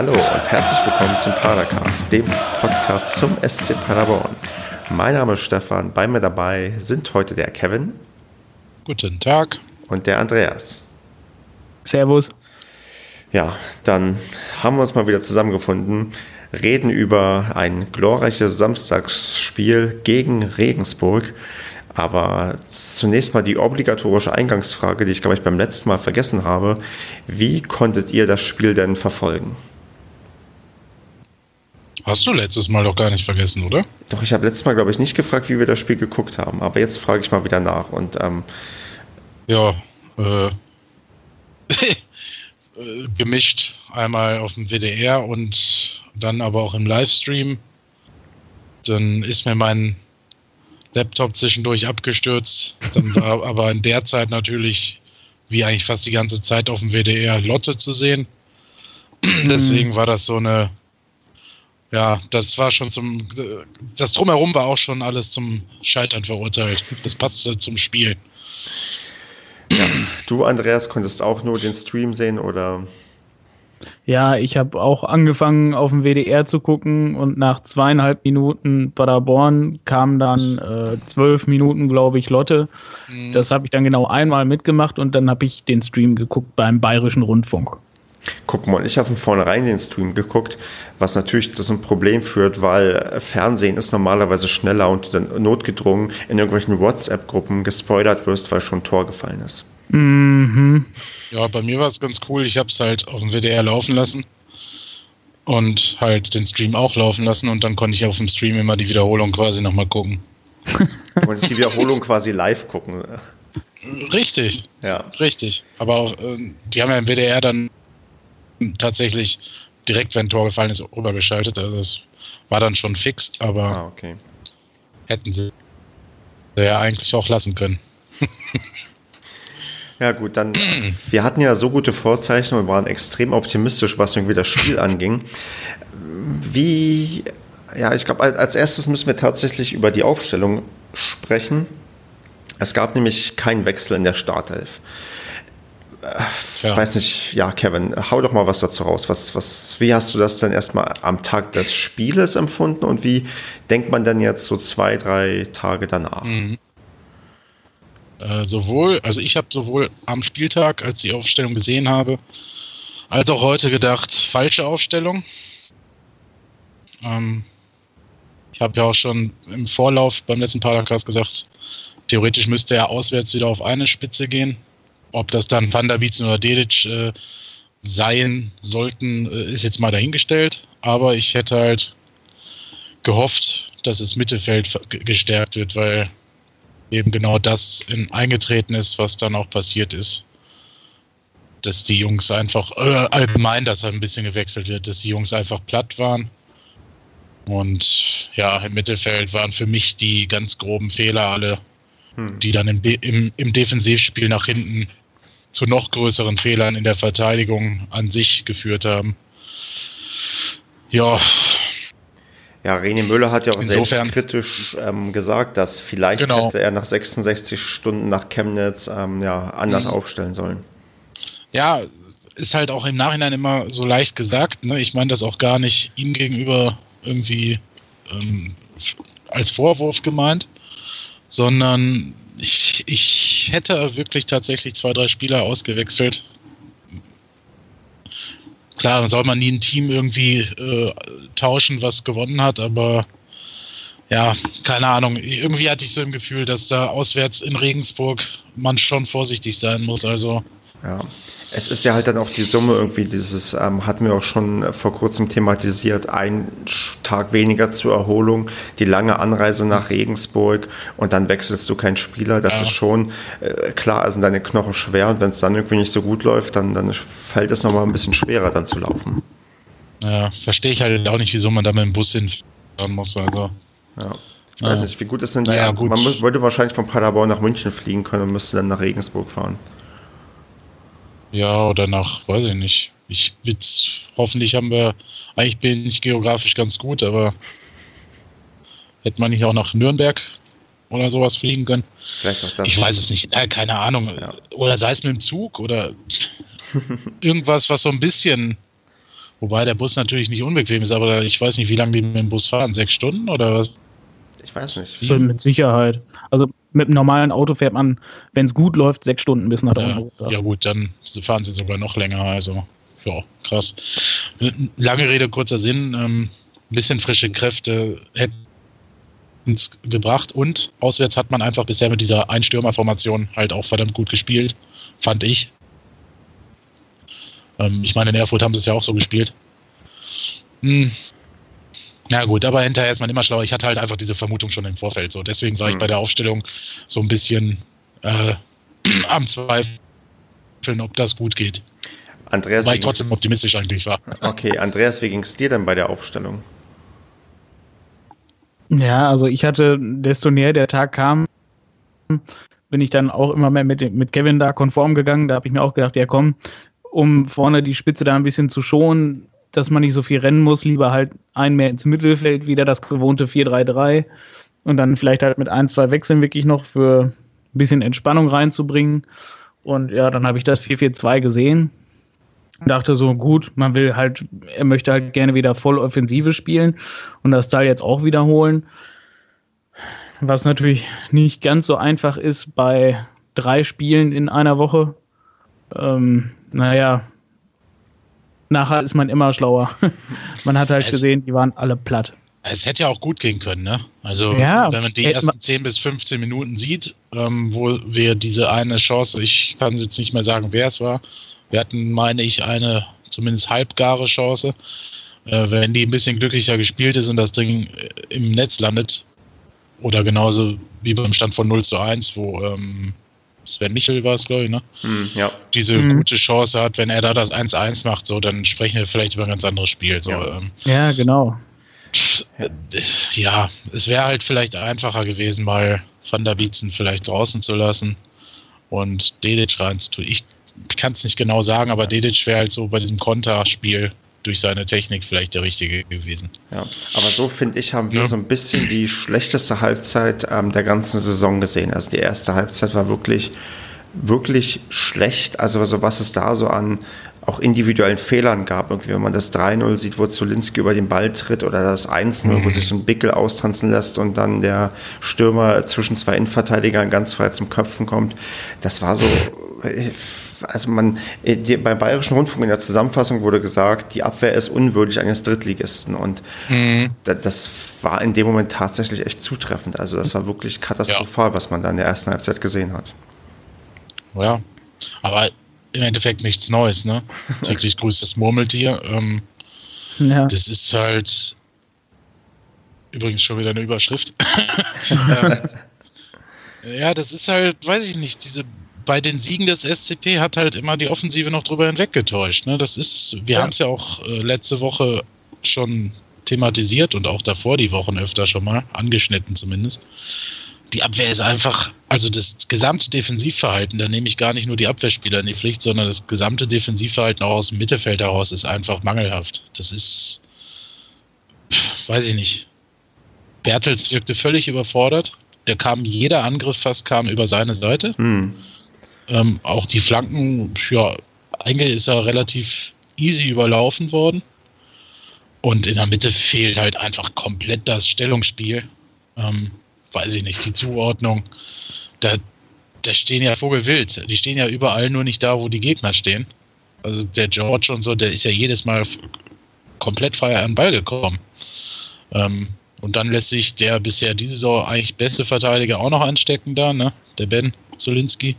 Hallo und herzlich willkommen zum Padercast, dem Podcast zum SC Paderborn. Mein Name ist Stefan, bei mir dabei sind heute der Kevin. Guten Tag. Und der Andreas. Servus. Ja, dann haben wir uns mal wieder zusammengefunden, reden über ein glorreiches Samstagsspiel gegen Regensburg. Aber zunächst mal die obligatorische Eingangsfrage, die ich, glaube ich, beim letzten Mal vergessen habe. Wie konntet ihr das Spiel denn verfolgen? Hast du letztes Mal doch gar nicht vergessen, oder? Doch, ich habe letztes Mal, glaube ich, nicht gefragt, wie wir das Spiel geguckt haben. Aber jetzt frage ich mal wieder nach. Und, ähm, ja, äh, gemischt. Einmal auf dem WDR und dann aber auch im Livestream. Dann ist mir mein Laptop zwischendurch abgestürzt. Dann war aber in der Zeit natürlich, wie eigentlich fast die ganze Zeit auf dem WDR, Lotte zu sehen. Deswegen war das so eine, ja, das war schon zum, das Drumherum war auch schon alles zum Scheitern verurteilt. Das passte zum Spiel. Ja. Du, Andreas, konntest auch nur den Stream sehen oder? Ja, ich habe auch angefangen auf dem WDR zu gucken und nach zweieinhalb Minuten Paderborn kam dann äh, zwölf Minuten, glaube ich, Lotte. Mhm. Das habe ich dann genau einmal mitgemacht und dann habe ich den Stream geguckt beim Bayerischen Rundfunk. Guck mal, ich habe von vornherein den Stream geguckt, was natürlich zu einem Problem führt, weil Fernsehen ist normalerweise schneller und dann notgedrungen in irgendwelchen WhatsApp-Gruppen gespoilert wirst, weil schon ein Tor gefallen ist. Mhm. Ja, bei mir war es ganz cool. Ich habe es halt auf dem WDR laufen lassen und halt den Stream auch laufen lassen und dann konnte ich auf dem Stream immer die Wiederholung quasi nochmal gucken. Du konntest die Wiederholung quasi live gucken. Richtig. Ja. Richtig. Aber auch, äh, die haben ja im WDR dann tatsächlich direkt, wenn ein Tor gefallen ist, rübergeschaltet. Also das war dann schon fix, aber ah, okay. hätten sie ja eigentlich auch lassen können. Ja, gut, dann. Wir hatten ja so gute Vorzeichen und waren extrem optimistisch, was irgendwie das Spiel anging. Wie, ja, ich glaube, als erstes müssen wir tatsächlich über die Aufstellung sprechen. Es gab nämlich keinen Wechsel in der Startelf. Ich weiß nicht, ja, Kevin, hau doch mal was dazu raus. Was, was, wie hast du das denn erstmal am Tag des Spieles empfunden und wie denkt man denn jetzt so zwei, drei Tage danach? Mhm. Äh, sowohl, also ich habe sowohl am Spieltag, als ich die Aufstellung gesehen habe, als auch heute gedacht, falsche Aufstellung. Ähm, ich habe ja auch schon im Vorlauf beim letzten Podcast gesagt, theoretisch müsste er auswärts wieder auf eine Spitze gehen. Ob das dann Van der oder Dedic äh, sein sollten, äh, ist jetzt mal dahingestellt. Aber ich hätte halt gehofft, dass das Mittelfeld gestärkt wird, weil eben genau das in, eingetreten ist, was dann auch passiert ist. Dass die Jungs einfach, äh, allgemein, dass ein bisschen gewechselt wird, dass die Jungs einfach platt waren. Und ja, im Mittelfeld waren für mich die ganz groben Fehler alle, hm. die dann im, im, im Defensivspiel nach hinten zu noch größeren Fehlern in der Verteidigung an sich geführt haben. Ja, ja, René Müller hat ja auch Insofern, selbstkritisch ähm, gesagt, dass vielleicht genau. hätte er nach 66 Stunden nach Chemnitz ähm, ja, anders mhm. aufstellen sollen. Ja, ist halt auch im Nachhinein immer so leicht gesagt. Ne? Ich meine das auch gar nicht ihm gegenüber irgendwie ähm, als Vorwurf gemeint, sondern ich, ich hätte wirklich tatsächlich zwei, drei Spieler ausgewechselt, klar, soll man nie ein Team irgendwie äh, tauschen, was gewonnen hat, aber ja, keine Ahnung. Irgendwie hatte ich so ein Gefühl, dass da auswärts in Regensburg man schon vorsichtig sein muss. Also ja. Es ist ja halt dann auch die Summe irgendwie dieses, ähm, hatten wir auch schon vor kurzem thematisiert, ein Tag weniger zur Erholung, die lange Anreise nach Regensburg und dann wechselst du keinen Spieler. Das ja. ist schon äh, klar, also deine Knochen schwer und wenn es dann irgendwie nicht so gut läuft, dann, dann fällt es nochmal ein bisschen schwerer dann zu laufen. Ja, verstehe ich halt auch nicht, wieso man da mit dem Bus hinfahren muss. Also. Ja. Ich weiß nicht, wie gut ist denn die? Naja, gut. Man würde wahrscheinlich von Paderborn nach München fliegen können und müsste dann nach Regensburg fahren. Ja, oder nach, weiß ich nicht. Ich jetzt, hoffentlich haben wir, eigentlich bin ich geografisch ganz gut, aber hätte man nicht auch nach Nürnberg oder sowas fliegen können? Vielleicht auch das. Ich weiß es nicht, äh, keine Ahnung. Ja. Oder sei es mit dem Zug oder irgendwas, was so ein bisschen Wobei der Bus natürlich nicht unbequem ist, aber ich weiß nicht, wie lange die mit dem Bus fahren. Sechs Stunden oder was? Ich weiß nicht. Sieben? Mit Sicherheit. Also mit einem normalen Auto fährt man, wenn es gut läuft, sechs Stunden bis nach ja, ja gut, dann fahren sie sogar noch länger. Also ja, krass. Lange Rede, kurzer Sinn. Ähm, bisschen frische Kräfte hätten es gebracht und auswärts hat man einfach bisher mit dieser Einstürmerformation halt auch verdammt gut gespielt, fand ich. Ähm, ich meine, in Erfurt haben sie es ja auch so gespielt. Hm. Na gut, aber hinterher ist man immer schlauer. Ich hatte halt einfach diese Vermutung schon im Vorfeld so. Deswegen war hm. ich bei der Aufstellung so ein bisschen äh, am Zweifeln, ob das gut geht. Andreas, Weil ich trotzdem optimistisch eigentlich war. Okay, Andreas, wie ging es dir denn bei der Aufstellung? Ja, also ich hatte, desto näher der Tag kam, bin ich dann auch immer mehr mit, mit Kevin da konform gegangen. Da habe ich mir auch gedacht, ja komm, um vorne die Spitze da ein bisschen zu schonen, dass man nicht so viel rennen muss, lieber halt ein mehr ins Mittelfeld, wieder das gewohnte 4-3-3 und dann vielleicht halt mit ein, zwei Wechseln wirklich noch für ein bisschen Entspannung reinzubringen. Und ja, dann habe ich das 4-4-2 gesehen dachte so, gut, man will halt, er möchte halt gerne wieder voll Offensive spielen und das Teil jetzt auch wiederholen. Was natürlich nicht ganz so einfach ist bei drei Spielen in einer Woche. Ähm, naja, nachher ist man immer schlauer. man hat halt es, gesehen, die waren alle platt. Es hätte ja auch gut gehen können, ne? Also, ja, wenn man die ersten 10 bis 15 Minuten sieht, ähm, wo wir diese eine Chance, ich kann jetzt nicht mehr sagen, wer es war, wir hatten, meine ich, eine zumindest halbgare Chance. Äh, wenn die ein bisschen glücklicher gespielt ist und das Ding äh, im Netz landet, oder genauso wie beim Stand von 0 zu 1, wo ähm, Sven Michel war es, glaube ich, ne? Mm, ja. Diese mm. gute Chance hat, wenn er da das 1-1 macht, so, dann sprechen wir vielleicht über ein ganz anderes Spiel. So, ja. Ähm, ja, genau. Ja, es wäre halt vielleicht einfacher gewesen, mal Van der Bietzen vielleicht draußen zu lassen und Dedic reinzutun. Ich kann es nicht genau sagen, aber Dedic wäre halt so bei diesem Konterspiel durch seine Technik vielleicht der richtige gewesen. Ja, aber so finde ich, haben wir ja. so ein bisschen die schlechteste Halbzeit ähm, der ganzen Saison gesehen. Also die erste Halbzeit war wirklich, wirklich schlecht. Also, also was es da so an auch individuellen Fehlern gab. Irgendwie, wenn man das 3-0 sieht, wo Zulinski über den Ball tritt oder das 1-0, mhm. wo sich so ein Bickel austanzen lässt und dann der Stürmer zwischen zwei Innenverteidigern ganz frei zum Köpfen kommt. Das war so, also man, äh, die, beim Bayerischen Rundfunk in der Zusammenfassung wurde gesagt, die Abwehr ist unwürdig eines Drittligisten und mhm. da, das war in dem Moment tatsächlich echt zutreffend. Also das war wirklich katastrophal, ja. was man da in der ersten Halbzeit gesehen hat. Ja, aber im Endeffekt nichts Neues, ne? Täglich grüßt das Murmeltier. Ähm, ja. Das ist halt übrigens schon wieder eine Überschrift. ähm, ja, das ist halt, weiß ich nicht, diese bei den Siegen des SCP hat halt immer die Offensive noch drüber hinweggetäuscht. Ne? Das ist, wir ja. haben es ja auch äh, letzte Woche schon thematisiert und auch davor die Wochen öfter schon mal, angeschnitten zumindest. Die Abwehr ist einfach, also das gesamte Defensivverhalten, da nehme ich gar nicht nur die Abwehrspieler in die Pflicht, sondern das gesamte Defensivverhalten auch aus dem Mittelfeld heraus ist einfach mangelhaft. Das ist, weiß ich nicht. Bertels wirkte völlig überfordert. Der kam, jeder Angriff fast kam über seine Seite. Hm. Ähm, auch die Flanken, ja, eigentlich ist er relativ easy überlaufen worden. Und in der Mitte fehlt halt einfach komplett das Stellungsspiel. Ähm, weiß ich nicht, die Zuordnung. Da, da stehen ja Vogelwild. Die stehen ja überall nur nicht da, wo die Gegner stehen. Also der George und so, der ist ja jedes Mal komplett frei an den Ball gekommen. Ähm, und dann lässt sich der bisher diese Saison eigentlich beste Verteidiger auch noch anstecken da, ne? Der Ben Zolinski.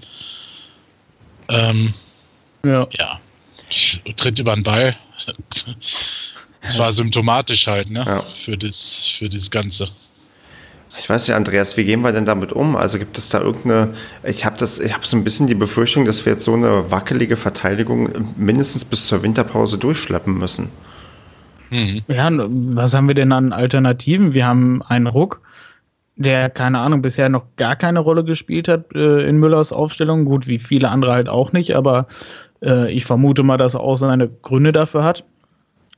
Ähm, ja. ja. Tritt über den Ball. Das war symptomatisch halt, ne? Ja. Für, das, für das Ganze. Ich weiß nicht, Andreas, wie gehen wir denn damit um? Also gibt es da irgendeine, ich habe das, ich habe so ein bisschen die Befürchtung, dass wir jetzt so eine wackelige Verteidigung mindestens bis zur Winterpause durchschleppen müssen. Mhm. Ja, was haben wir denn an Alternativen? Wir haben einen Ruck, der, keine Ahnung, bisher noch gar keine Rolle gespielt hat äh, in Müllers Aufstellung. Gut, wie viele andere halt auch nicht, aber äh, ich vermute mal, dass er auch seine Gründe dafür hat,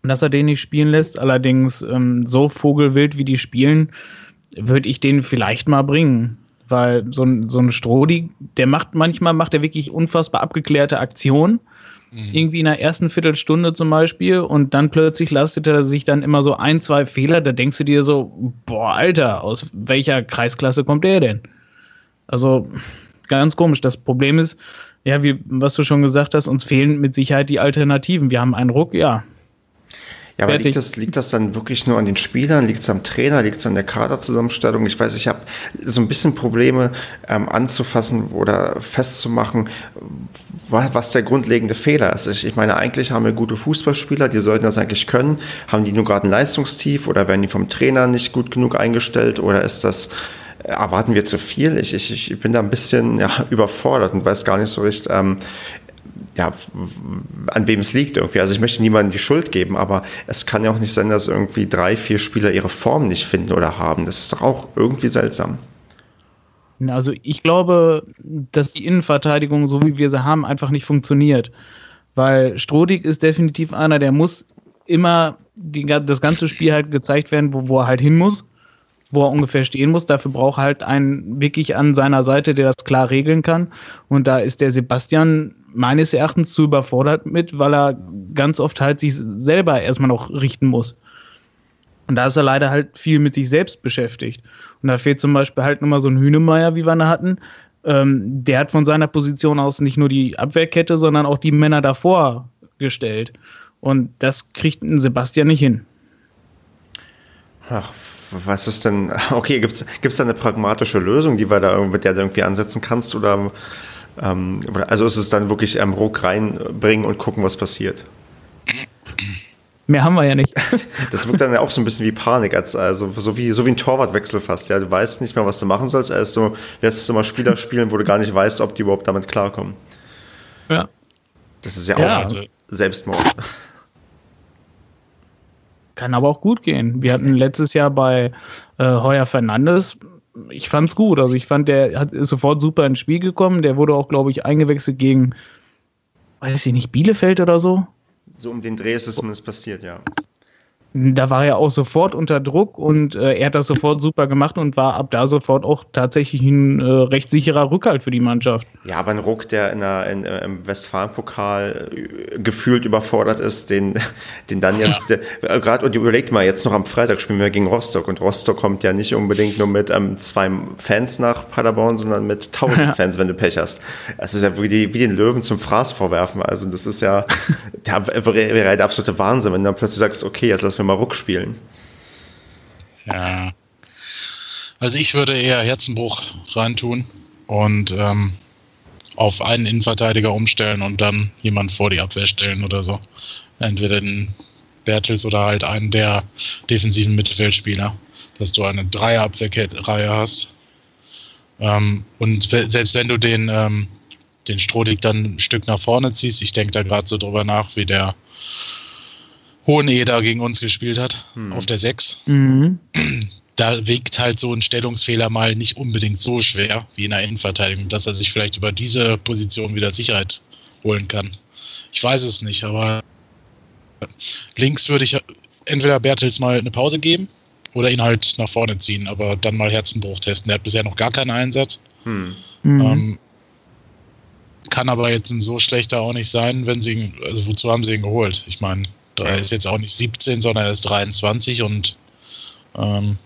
dass er den nicht spielen lässt. Allerdings, ähm, so vogelwild wie die spielen, würde ich den vielleicht mal bringen. Weil so ein, so ein Strodi, der macht manchmal, macht er wirklich unfassbar abgeklärte Aktionen. Mhm. Irgendwie in der ersten Viertelstunde zum Beispiel und dann plötzlich lastet er sich dann immer so ein, zwei Fehler. Da denkst du dir so, boah, Alter, aus welcher Kreisklasse kommt der denn? Also ganz komisch. Das Problem ist, ja, wie, was du schon gesagt hast, uns fehlen mit Sicherheit die Alternativen. Wir haben einen Ruck, ja, ja, aber liegt das, liegt das dann wirklich nur an den Spielern? Liegt es am Trainer? Liegt es an der Kaderzusammenstellung? Ich weiß, ich habe so ein bisschen Probleme ähm, anzufassen oder festzumachen, was der grundlegende Fehler ist. Ich, meine, eigentlich haben wir gute Fußballspieler, die sollten das eigentlich können. Haben die nur gerade ein Leistungstief oder werden die vom Trainer nicht gut genug eingestellt oder ist das erwarten wir zu viel? Ich, ich, ich bin da ein bisschen ja, überfordert und weiß gar nicht so recht, ähm, ja, an wem es liegt irgendwie. Also ich möchte niemandem die Schuld geben, aber es kann ja auch nicht sein, dass irgendwie drei, vier Spieler ihre Form nicht finden oder haben. Das ist doch auch irgendwie seltsam. Also ich glaube, dass die Innenverteidigung, so wie wir sie haben, einfach nicht funktioniert. Weil Strodig ist definitiv einer, der muss immer die, das ganze Spiel halt gezeigt werden, wo, wo er halt hin muss, wo er ungefähr stehen muss. Dafür braucht er halt einen wirklich an seiner Seite, der das klar regeln kann. Und da ist der Sebastian meines Erachtens zu überfordert mit, weil er ganz oft halt sich selber erstmal noch richten muss. Und da ist er leider halt viel mit sich selbst beschäftigt. Und da fehlt zum Beispiel halt nochmal so ein Hühnemeier, wie wir ihn hatten. Ähm, der hat von seiner Position aus nicht nur die Abwehrkette, sondern auch die Männer davor gestellt. Und das kriegt ein Sebastian nicht hin. Ach, was ist denn, okay, gibt es da eine pragmatische Lösung, die wir da, mit der du irgendwie ansetzen kannst? Oder ähm, also ist es dann wirklich ähm, Ruck reinbringen und gucken, was passiert. Mehr haben wir ja nicht. Das wirkt dann ja auch so ein bisschen wie Panik, als, also so wie, so wie ein Torwartwechsel fast. Ja, du weißt nicht mehr, was du machen sollst. Er ist so, lässt du mal Spieler spielen, wo du gar nicht weißt, ob die überhaupt damit klarkommen. Ja. Das ist ja, ja auch also, Selbstmord. Kann aber auch gut gehen. Wir hatten letztes Jahr bei äh, Heuer Fernandes ich fand's gut. Also ich fand, der hat, ist sofort super ins Spiel gekommen. Der wurde auch, glaube ich, eingewechselt gegen, weiß ich nicht, Bielefeld oder so. So um den Dreh ist es zumindest passiert, ja da war er auch sofort unter Druck und äh, er hat das sofort super gemacht und war ab da sofort auch tatsächlich ein äh, recht sicherer Rückhalt für die Mannschaft. Ja, aber ein Ruck, der in der, in, äh, im Westfalen-Pokal äh, gefühlt überfordert ist, den, den dann jetzt, ja. äh, gerade, und überlegt mal, jetzt noch am Freitag spielen wir gegen Rostock und Rostock kommt ja nicht unbedingt nur mit ähm, zwei Fans nach Paderborn, sondern mit tausend ja. Fans, wenn du Pech hast. Das ist ja wie, die, wie den Löwen zum Fraß vorwerfen. Also das ist ja, der wäre der absolute Wahnsinn, wenn du dann plötzlich sagst, okay, jetzt lass wir mal Ruck spielen. Ja. Also ich würde eher Herzenbruch reintun und ähm, auf einen Innenverteidiger umstellen und dann jemand vor die Abwehr stellen oder so. Entweder den Bertels oder halt einen der defensiven Mittelfeldspieler, dass du eine Dreierabwehrreihe hast. Ähm, und selbst wenn du den, ähm, den Strohdig dann ein Stück nach vorne ziehst, ich denke da gerade so drüber nach, wie der Hoheneder gegen uns gespielt hat, hm. auf der 6. Mhm. Da wiegt halt so ein Stellungsfehler mal nicht unbedingt so schwer wie in der Innenverteidigung, dass er sich vielleicht über diese Position wieder Sicherheit holen kann. Ich weiß es nicht, aber links würde ich entweder Bertels mal eine Pause geben oder ihn halt nach vorne ziehen, aber dann mal Herzenbruch testen. Der hat bisher noch gar keinen Einsatz. Hm. Mhm. Ähm, kann aber jetzt ein so schlechter auch nicht sein, wenn sie ihn, also wozu haben sie ihn geholt? Ich meine, er ist jetzt auch nicht 17, sondern er ist 23 und ähm,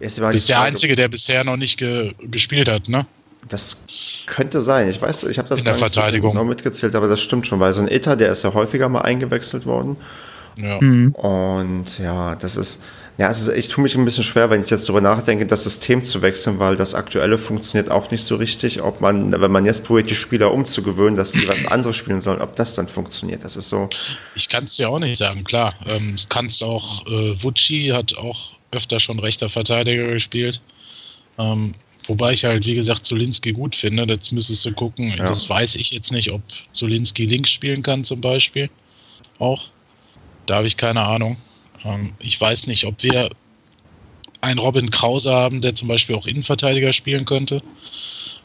ist, ist der Einzige, der bisher noch nicht ge gespielt hat, ne? Das könnte sein. Ich weiß, ich habe das In der Verteidigung. So genau mitgezählt, aber das stimmt schon, weil so ein Itter, der ist ja häufiger mal eingewechselt worden. Ja. Mhm. Und ja, das ist, ja, es ist, ich tue mich ein bisschen schwer, wenn ich jetzt darüber nachdenke, das System zu wechseln, weil das aktuelle funktioniert auch nicht so richtig. Ob man, wenn man jetzt probiert, die Spieler umzugewöhnen, dass sie was anderes spielen sollen, ob das dann funktioniert. Das ist so. Ich kann es dir auch nicht sagen, klar. Ähm, es kannst auch, äh, Vucci hat auch öfter schon rechter Verteidiger gespielt. Ähm, wobei ich halt, wie gesagt, Zulinski gut finde. Jetzt müsstest du gucken. Ja. Das weiß ich jetzt nicht, ob Zulinski links spielen kann, zum Beispiel. Auch. Da habe ich keine Ahnung. Ähm, ich weiß nicht, ob wir einen Robin Krause haben, der zum Beispiel auch Innenverteidiger spielen könnte.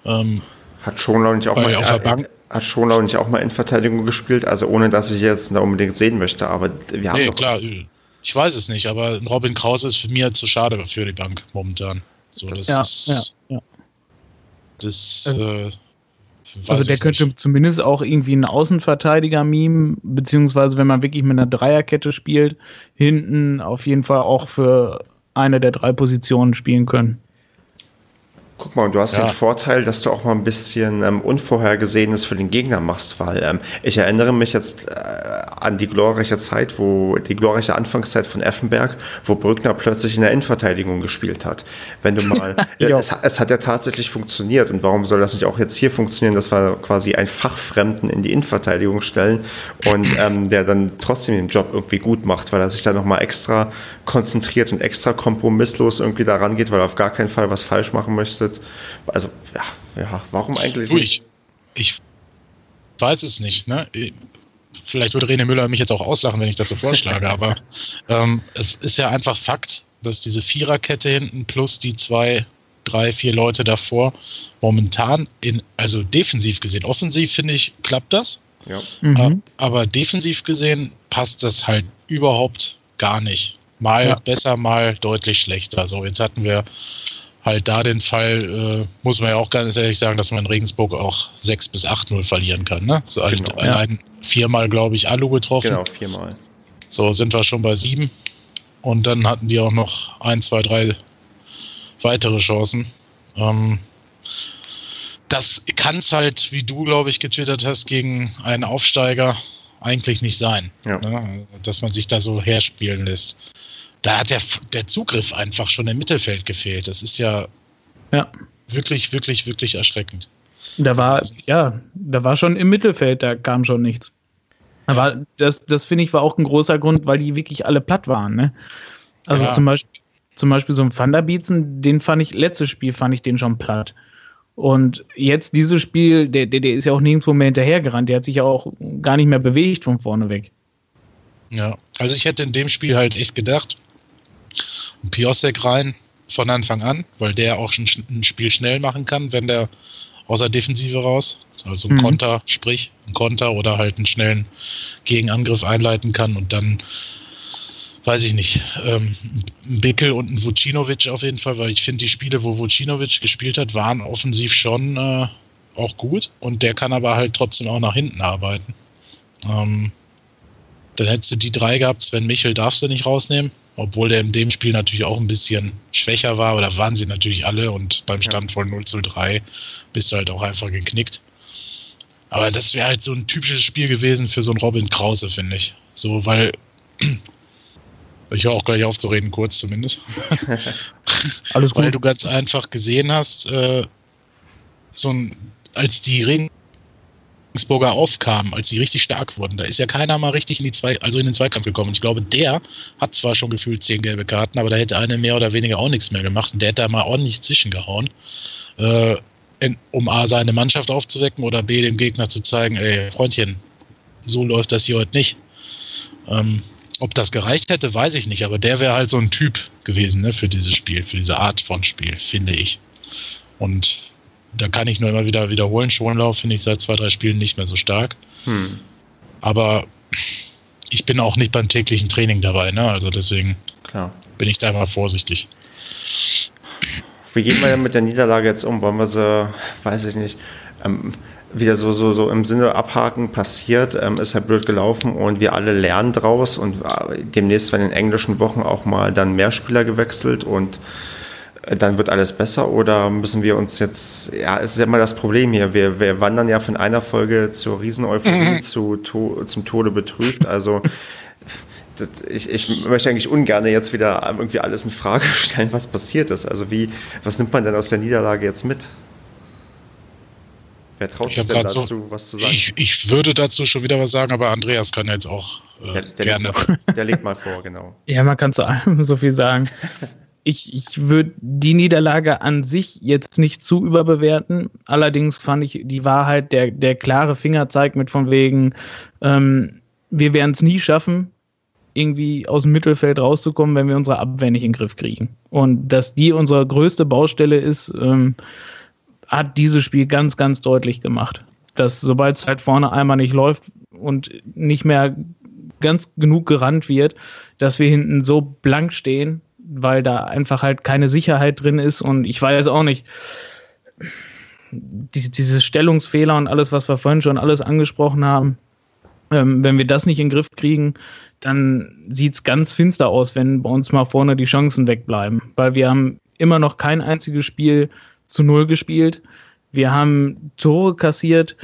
Ähm, hat Schonlau nicht auch mal auf der Bank hat Schonlau nicht auch mal Innenverteidigung gespielt, also ohne dass ich jetzt da unbedingt sehen möchte, aber wir haben nee, klar, ich weiß es nicht, aber Robin Krause ist für mich zu schade für die Bank momentan. So, das, das ja, ist, ja, ja. Das, also, äh, also der könnte nicht. zumindest auch irgendwie einen Außenverteidiger mimen, beziehungsweise wenn man wirklich mit einer Dreierkette spielt, hinten auf jeden Fall auch für eine der drei Positionen spielen können. Guck mal, du hast ja. den Vorteil, dass du auch mal ein bisschen ähm, Unvorhergesehenes für den Gegner machst, weil ähm, ich erinnere mich jetzt äh, an die glorreiche Zeit, wo die glorreiche Anfangszeit von Effenberg, wo Brückner plötzlich in der Innenverteidigung gespielt hat. Wenn du mal, es, es, hat ja tatsächlich funktioniert und warum soll das nicht auch jetzt hier funktionieren, dass wir quasi einen Fachfremden in die Innenverteidigung stellen und ähm, der dann trotzdem den Job irgendwie gut macht, weil er sich da nochmal extra konzentriert und extra kompromisslos irgendwie daran geht, weil er auf gar keinen Fall was falsch machen möchte. Also, ja, ja warum eigentlich du, ich, ich weiß es nicht. Ne? Vielleicht würde René Müller mich jetzt auch auslachen, wenn ich das so vorschlage, aber ähm, es ist ja einfach Fakt, dass diese Viererkette hinten plus die zwei, drei, vier Leute davor momentan in, also defensiv gesehen, offensiv finde ich, klappt das. Ja. Mhm. Aber defensiv gesehen passt das halt überhaupt gar nicht. Mal ja. besser, mal deutlich schlechter. So, jetzt hatten wir halt da den Fall, äh, muss man ja auch ganz ehrlich sagen, dass man in Regensburg auch 6 bis 8-0 verlieren kann. Ne? So genau, allein ja. viermal, glaube ich, Alu getroffen. Genau, viermal. So sind wir schon bei sieben. Und dann hatten die auch noch ein, zwei, drei weitere Chancen. Ähm, das kann es halt, wie du, glaube ich, getwittert hast, gegen einen Aufsteiger eigentlich nicht sein. Ja. Ne? Dass man sich da so herspielen lässt da hat der, der Zugriff einfach schon im Mittelfeld gefehlt. Das ist ja, ja. wirklich, wirklich, wirklich erschreckend. Da war, ja, da war schon im Mittelfeld, da kam schon nichts. Aber das, das finde ich war auch ein großer Grund, weil die wirklich alle platt waren. Ne? Also ja. zum, Beispiel, zum Beispiel so ein Thunderbietzen, den fand ich, letztes Spiel fand ich den schon platt. Und jetzt dieses Spiel, der, der, der ist ja auch nirgendwo mehr hinterhergerannt, der hat sich ja auch gar nicht mehr bewegt von vorne weg. Ja, also ich hätte in dem Spiel halt echt gedacht, Piosek rein von Anfang an, weil der auch schon ein Spiel schnell machen kann, wenn der aus der Defensive raus, also ein mhm. Konter, sprich ein Konter oder halt einen schnellen Gegenangriff einleiten kann und dann weiß ich nicht, ähm, ein Bickel und ein Vucinovic auf jeden Fall, weil ich finde, die Spiele, wo Vucinovic gespielt hat, waren offensiv schon äh, auch gut und der kann aber halt trotzdem auch nach hinten arbeiten. Ähm, dann hättest du die drei gehabt, Sven Michel darfst du nicht rausnehmen, obwohl der in dem Spiel natürlich auch ein bisschen schwächer war, oder waren sie natürlich alle und beim Stand von 0 zu 3 bist du halt auch einfach geknickt. Aber das wäre halt so ein typisches Spiel gewesen für so einen Robin Krause, finde ich. So, weil ich höre auch gleich auf zu reden, kurz zumindest. Alles gut. Weil du ganz einfach gesehen hast, äh, so ein, als die Ring Regensburger aufkamen, als sie richtig stark wurden, da ist ja keiner mal richtig in die zwei, also in den Zweikampf gekommen. Und ich glaube, der hat zwar schon gefühlt zehn gelbe Karten, aber da hätte eine mehr oder weniger auch nichts mehr gemacht. Und der hätte da mal ordentlich zwischengehauen, äh, in, um A seine Mannschaft aufzuwecken oder B dem Gegner zu zeigen, ey, Freundchen, so läuft das hier heute nicht. Ähm, ob das gereicht hätte, weiß ich nicht, aber der wäre halt so ein Typ gewesen ne, für dieses Spiel, für diese Art von Spiel, finde ich. Und da kann ich nur immer wieder wiederholen. Schonlauf finde ich seit zwei, drei Spielen nicht mehr so stark. Hm. Aber ich bin auch nicht beim täglichen Training dabei, ne? Also deswegen Klar. bin ich da immer vorsichtig. Wie gehen wir denn mit der Niederlage jetzt um? Wollen wir sie, weiß ich nicht, ähm, wieder so, so, so im Sinne abhaken, passiert, ähm, ist halt blöd gelaufen und wir alle lernen draus und äh, demnächst werden in den englischen Wochen auch mal dann mehr Spieler gewechselt und dann wird alles besser oder müssen wir uns jetzt, ja, es ist ja immer das Problem hier, wir, wir wandern ja von einer Folge zur Rieseneuphorie mhm. zu, to, zum Tode betrübt, also das, ich, ich möchte eigentlich ungern jetzt wieder irgendwie alles in Frage stellen, was passiert ist, also wie, was nimmt man denn aus der Niederlage jetzt mit? Wer traut sich denn dazu, so, was zu sagen? Ich, ich, würde dazu schon wieder was sagen, aber Andreas kann jetzt auch äh, der, der gerne. Legt, der legt mal vor, genau. Ja, man kann zu allem so viel sagen ich, ich würde die Niederlage an sich jetzt nicht zu überbewerten. Allerdings fand ich die Wahrheit, der, der klare Fingerzeig mit von wegen, ähm, wir werden es nie schaffen, irgendwie aus dem Mittelfeld rauszukommen, wenn wir unsere Abwehr nicht in den Griff kriegen. Und dass die unsere größte Baustelle ist, ähm, hat dieses Spiel ganz, ganz deutlich gemacht. Dass sobald es halt vorne einmal nicht läuft und nicht mehr ganz genug gerannt wird, dass wir hinten so blank stehen, weil da einfach halt keine Sicherheit drin ist und ich weiß auch nicht. die, diese Stellungsfehler und alles, was wir vorhin schon alles angesprochen haben, ähm, wenn wir das nicht in den Griff kriegen, dann sieht es ganz finster aus, wenn bei uns mal vorne die Chancen wegbleiben. Weil wir haben immer noch kein einziges Spiel zu Null gespielt. Wir haben Tore kassiert,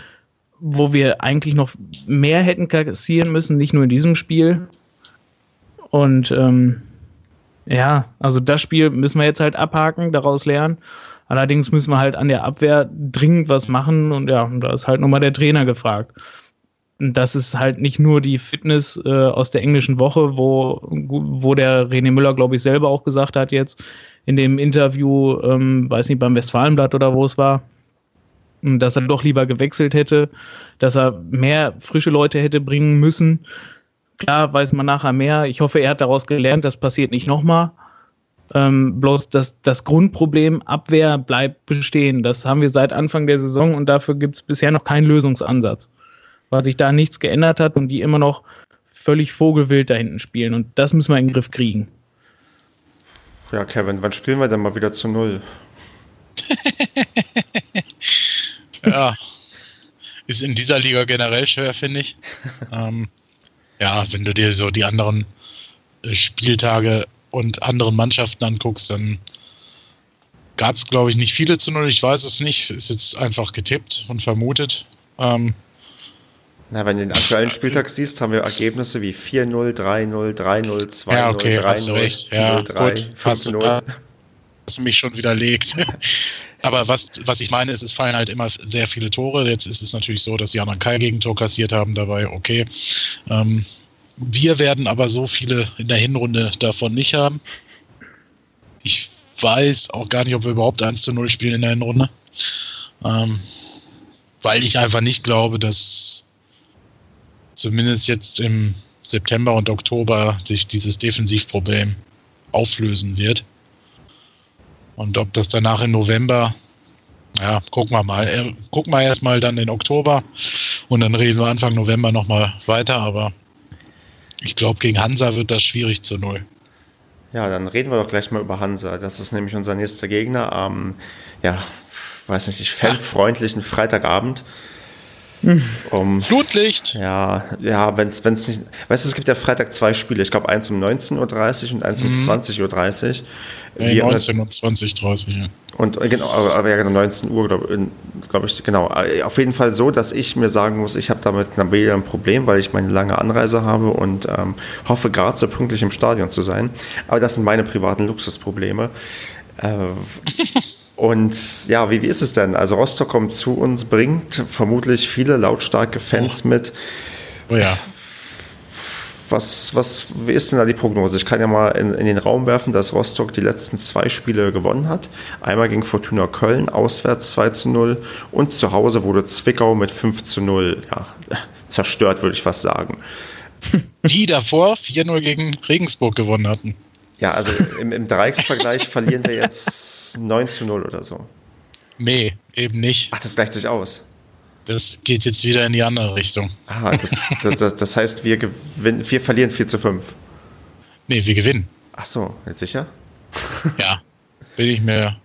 wo wir eigentlich noch mehr hätten kassieren müssen, nicht nur in diesem Spiel. Und ähm, ja, also das Spiel müssen wir jetzt halt abhaken, daraus lernen. Allerdings müssen wir halt an der Abwehr dringend was machen und ja, da ist halt nochmal der Trainer gefragt. Und das ist halt nicht nur die Fitness äh, aus der englischen Woche, wo, wo der René Müller, glaube ich, selber auch gesagt hat jetzt in dem Interview, ähm, weiß nicht, beim Westfalenblatt oder wo es war, dass er doch lieber gewechselt hätte, dass er mehr frische Leute hätte bringen müssen. Klar weiß man nachher mehr. Ich hoffe, er hat daraus gelernt, das passiert nicht nochmal. Ähm, bloß das, das Grundproblem Abwehr bleibt bestehen. Das haben wir seit Anfang der Saison und dafür gibt es bisher noch keinen Lösungsansatz. Weil sich da nichts geändert hat und die immer noch völlig vogelwild da hinten spielen. Und das müssen wir in den Griff kriegen. Ja, Kevin, wann spielen wir denn mal wieder zu Null? ja, ist in dieser Liga generell schwer, finde ich. ähm, ja, wenn du dir so die anderen äh, Spieltage und anderen Mannschaften anguckst, dann gab es, glaube ich, nicht viele zu null. Ich weiß es nicht. Ist jetzt einfach getippt und vermutet. Ähm, na, wenn du den aktuellen Spieltag siehst, haben wir Ergebnisse wie 4-0, 3-0, 3-0, 2-0, ja, okay, 3-0, ja, 3 5-0. Hast du mich schon widerlegt. Aber was, was ich meine, ist, es fallen halt immer sehr viele Tore. Jetzt ist es natürlich so, dass die anderen kein Gegentor kassiert haben dabei. Okay. Ähm, wir werden aber so viele in der Hinrunde davon nicht haben. Ich weiß auch gar nicht, ob wir überhaupt 1 zu 0 spielen in der Hinrunde. Ähm, weil ich einfach nicht glaube, dass zumindest jetzt im September und Oktober sich dieses Defensivproblem auflösen wird. Und ob das danach im November, ja, gucken wir mal. Gucken wir erstmal dann in Oktober und dann reden wir Anfang November nochmal weiter, aber ich glaube, gegen Hansa wird das schwierig zu null. Ja, dann reden wir doch gleich mal über Hansa. Das ist nämlich unser nächster Gegner am, ja, weiß nicht, fanfreundlichen Freitagabend. Um, Flutlicht! Ja, ja, wenn es nicht. Weißt du, es gibt ja Freitag zwei Spiele. Ich glaube, eins um 19.30 Uhr und eins um mhm. 20.30 Uhr. Nee, 19 und 20.30 ja. Und äh, genau, aber ja, genau, 19 Uhr, glaube glaub ich, genau. Äh, auf jeden Fall so, dass ich mir sagen muss, ich habe damit ein Problem, weil ich meine lange Anreise habe und ähm, hoffe, gerade so pünktlich im Stadion zu sein. Aber das sind meine privaten Luxusprobleme. Äh, Und ja, wie, wie ist es denn? Also Rostock kommt zu uns, bringt vermutlich viele lautstarke Fans oh. mit. Oh ja. Was, was, wie ist denn da die Prognose? Ich kann ja mal in, in den Raum werfen, dass Rostock die letzten zwei Spiele gewonnen hat. Einmal gegen Fortuna Köln, auswärts 2 zu 0 und zu Hause wurde Zwickau mit 5 zu 0 ja, zerstört, würde ich fast sagen. Die davor 4-0 gegen Regensburg gewonnen hatten. Ja, also im, im Dreiecksvergleich verlieren wir jetzt 9 zu 0 oder so. Nee, eben nicht. Ach, das gleicht sich aus. Das geht jetzt wieder in die andere Richtung. Ah, das, das, das, das heißt, wir, gewinnen, wir verlieren 4 zu 5. Nee, wir gewinnen. Ach so, jetzt sicher? Ja, bin ich mir,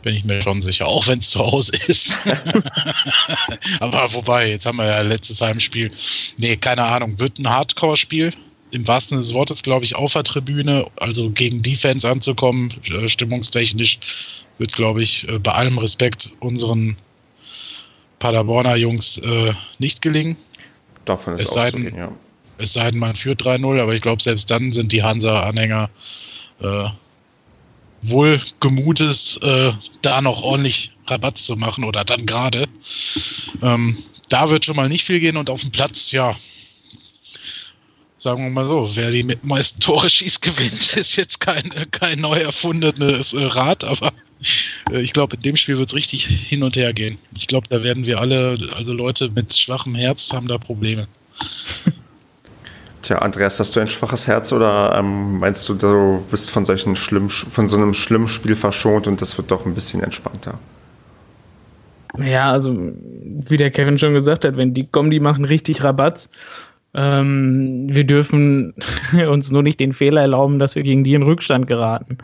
bin ich mir schon sicher, auch wenn es zu Hause ist. Aber wobei, jetzt haben wir ja letztes Heimspiel. Nee, keine Ahnung, wird ein Hardcore-Spiel im wahrsten Sinne des Wortes, glaube ich, auf der Tribüne, also gegen Defense anzukommen, äh, stimmungstechnisch, wird, glaube ich, äh, bei allem Respekt unseren Paderborner Jungs äh, nicht gelingen. Davon ist es sei denn, ja. Es sei denn, man führt 3-0, aber ich glaube, selbst dann sind die Hansa-Anhänger äh, wohl gemutes, äh, da noch ordentlich Rabatt zu machen oder dann gerade. Ähm, da wird schon mal nicht viel gehen und auf dem Platz, ja, sagen wir mal so, wer die mit meisten Tore schießt, gewinnt, ist jetzt kein, kein neu erfundenes äh, Rad, aber äh, ich glaube, in dem Spiel wird es richtig hin und her gehen. Ich glaube, da werden wir alle, also Leute mit schwachem Herz, haben da Probleme. Tja, Andreas, hast du ein schwaches Herz oder ähm, meinst du, du bist von solchen schlimmen, von so einem schlimmen Spiel verschont und das wird doch ein bisschen entspannter? Ja, also wie der Kevin schon gesagt hat, wenn die kommen, die machen richtig Rabatz. Ähm, wir dürfen uns nur nicht den Fehler erlauben, dass wir gegen die in Rückstand geraten.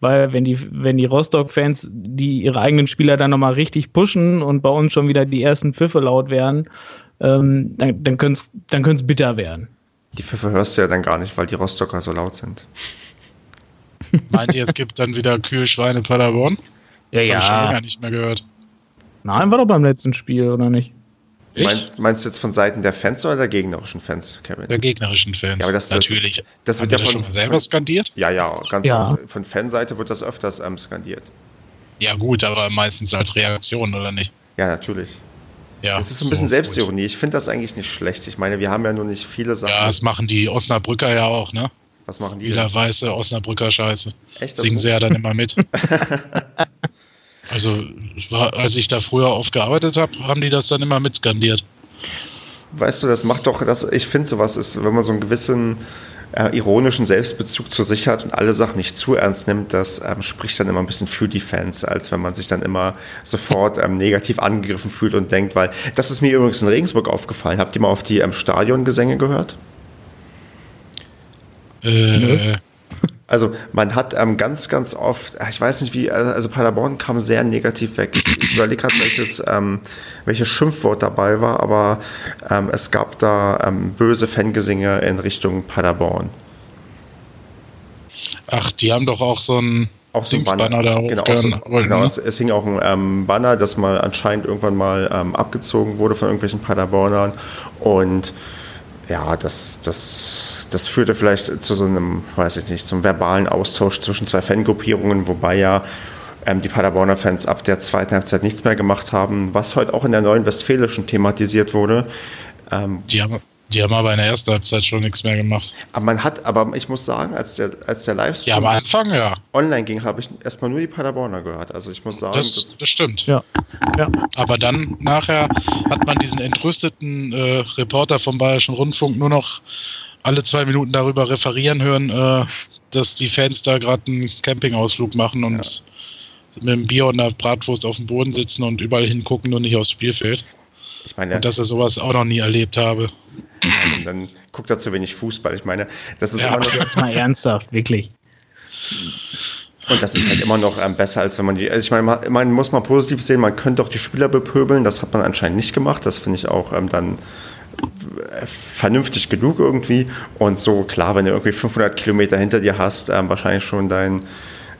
weil wenn die, wenn die Rostock-Fans, die ihre eigenen Spieler dann nochmal richtig pushen und bei uns schon wieder die ersten Pfiffe laut werden, ähm, dann, dann könnte es dann bitter werden. Die Pfiffe hörst du ja dann gar nicht, weil die Rostocker so laut sind. Meint ihr, es gibt dann wieder Kühlschweine Paderborn? Ja, ja. Hab ich schon länger nicht mehr gehört. Nein, war doch beim letzten Spiel, oder nicht? Meinst, meinst, du jetzt von Seiten der Fans oder der gegnerischen Fans, Kevin? Der gegnerischen Fans. Ja, aber das, Natürlich. Das, das wird ja von, schon selber skandiert? Ja, ja, ganz ja. oft. Von Fanseite wird das öfters ähm, skandiert. Ja, gut, aber meistens als Reaktion, oder nicht? Ja, natürlich. Ja, das ist so ein bisschen Selbstironie. Ich finde das eigentlich nicht schlecht. Ich meine, wir haben ja nur nicht viele Sachen. Ja, das machen die Osnabrücker ja auch, ne? Was machen die? Wieder denn? weiße Osnabrücker Scheiße. Echt? Singen sie ja dann immer mit. also, war, als ich da früher oft gearbeitet habe, haben die das dann immer mitskandiert. Weißt du, das macht doch, das, ich finde sowas ist, wenn man so einen gewissen äh, ironischen Selbstbezug zu sich hat und alle Sachen nicht zu ernst nimmt, das ähm, spricht dann immer ein bisschen für die Fans, als wenn man sich dann immer sofort ähm, negativ angegriffen fühlt und denkt, weil das ist mir übrigens in Regensburg aufgefallen. Habt ihr mal auf die ähm, Stadiongesänge gehört? Äh. Also man hat ähm, ganz, ganz oft, ich weiß nicht wie, also Paderborn kam sehr negativ weg. Ich, ich überlege gerade, welches, ähm, welches Schimpfwort dabei war, aber ähm, es gab da ähm, böse Fangesinge in Richtung Paderborn. Ach, die haben doch auch so ein auch so ein Banner, Banner da genau, so, genau ne? es, es, hing auch ein ähm, Banner, das mal anscheinend irgendwann mal ähm, abgezogen wurde von irgendwelchen Paderbornern und ja, das, das, das führte vielleicht zu so einem, weiß ich nicht, zum verbalen Austausch zwischen zwei Fangruppierungen, wobei ja ähm, die Paderborner Fans ab der zweiten Halbzeit nichts mehr gemacht haben, was heute auch in der neuen Westfälischen thematisiert wurde. Ähm, die haben die haben aber in der ersten Halbzeit schon nichts mehr gemacht. Aber man hat, aber ich muss sagen, als der, als der Livestream ja, am Anfang, ja. online ging, habe ich erstmal nur die Paderborner gehört. Also ich muss sagen, das, das, das stimmt. Ja. ja. Aber dann nachher hat man diesen entrüsteten äh, Reporter vom Bayerischen Rundfunk nur noch alle zwei Minuten darüber referieren hören, äh, dass die Fans da gerade einen Campingausflug machen und ja. mit einem Bier und einer Bratwurst auf dem Boden sitzen und überall hingucken und nicht aufs Spielfeld. Ich meine, und dass er sowas auch noch nie erlebt habe. Dann guckt er zu wenig Fußball. Ich meine, das ist ja. immer noch. Mal ernsthaft, wirklich. Und das ist halt immer noch ähm, besser, als wenn man die. Also ich meine, man, man, muss mal positiv sehen, man könnte auch die Spieler bepöbeln. Das hat man anscheinend nicht gemacht. Das finde ich auch ähm, dann vernünftig genug irgendwie. Und so, klar, wenn du irgendwie 500 Kilometer hinter dir hast, ähm, wahrscheinlich schon dein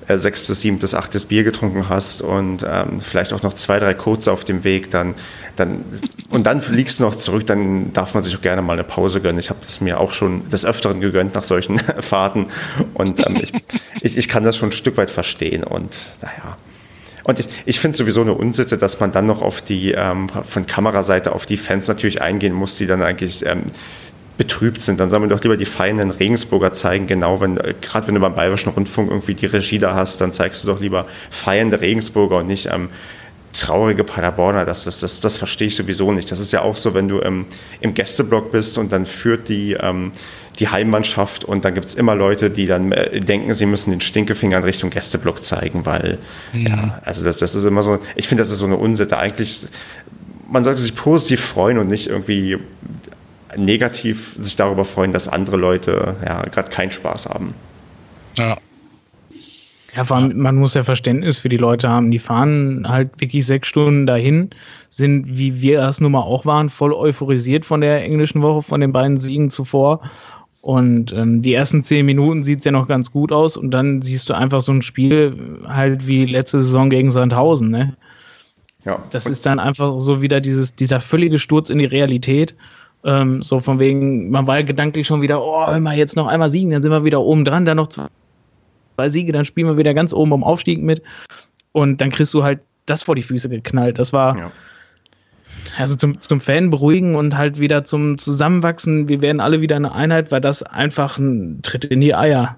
äh, sechstes, siebtes, achtes Bier getrunken hast und ähm, vielleicht auch noch zwei, drei kurze auf dem Weg, dann, dann und dann fliegst du noch zurück, dann darf man sich auch gerne mal eine Pause gönnen. Ich habe das mir auch schon des Öfteren gegönnt nach solchen Fahrten und ähm, ich, ich, ich, kann das schon ein Stück weit verstehen und naja. Und ich, ich finde sowieso eine Unsitte, dass man dann noch auf die, ähm, von Kameraseite auf die Fans natürlich eingehen muss, die dann eigentlich ähm, betrübt sind, dann sollen wir doch lieber die feinen Regensburger zeigen, genau, wenn, äh, gerade wenn du beim Bayerischen Rundfunk irgendwie die Regie da hast, dann zeigst du doch lieber feiernde Regensburger und nicht ähm, traurige Paderborner. Das, das, das, das verstehe ich sowieso nicht. Das ist ja auch so, wenn du ähm, im Gästeblock bist und dann führt die, ähm, die Heimmannschaft und dann gibt es immer Leute, die dann äh, denken, sie müssen den Stinkefinger in Richtung Gästeblock zeigen, weil, mhm. ja, also das, das ist immer so, ich finde, das ist so eine Unsitte. Eigentlich, man sollte sich positiv freuen und nicht irgendwie negativ sich darüber freuen, dass andere Leute ja gerade keinen Spaß haben. Ja. Ja, vor allem, man muss ja Verständnis für die Leute haben. Die fahren halt wirklich sechs Stunden dahin, sind, wie wir das nun mal auch waren, voll euphorisiert von der englischen Woche, von den beiden Siegen zuvor. Und ähm, die ersten zehn Minuten sieht es ja noch ganz gut aus und dann siehst du einfach so ein Spiel halt wie letzte Saison gegen Sandhausen, ne? Ja. Das ist dann einfach so wieder dieses, dieser völlige Sturz in die Realität. Ähm, so von wegen, man war gedanklich schon wieder, oh, wenn wir jetzt noch einmal siegen, dann sind wir wieder oben dran, dann noch zwei Siege, dann spielen wir wieder ganz oben am Aufstieg mit. Und dann kriegst du halt das vor die Füße geknallt. Das war ja. Also zum, zum Fan beruhigen und halt wieder zum Zusammenwachsen. Wir werden alle wieder eine Einheit, weil das einfach ein Tritt in die Eier.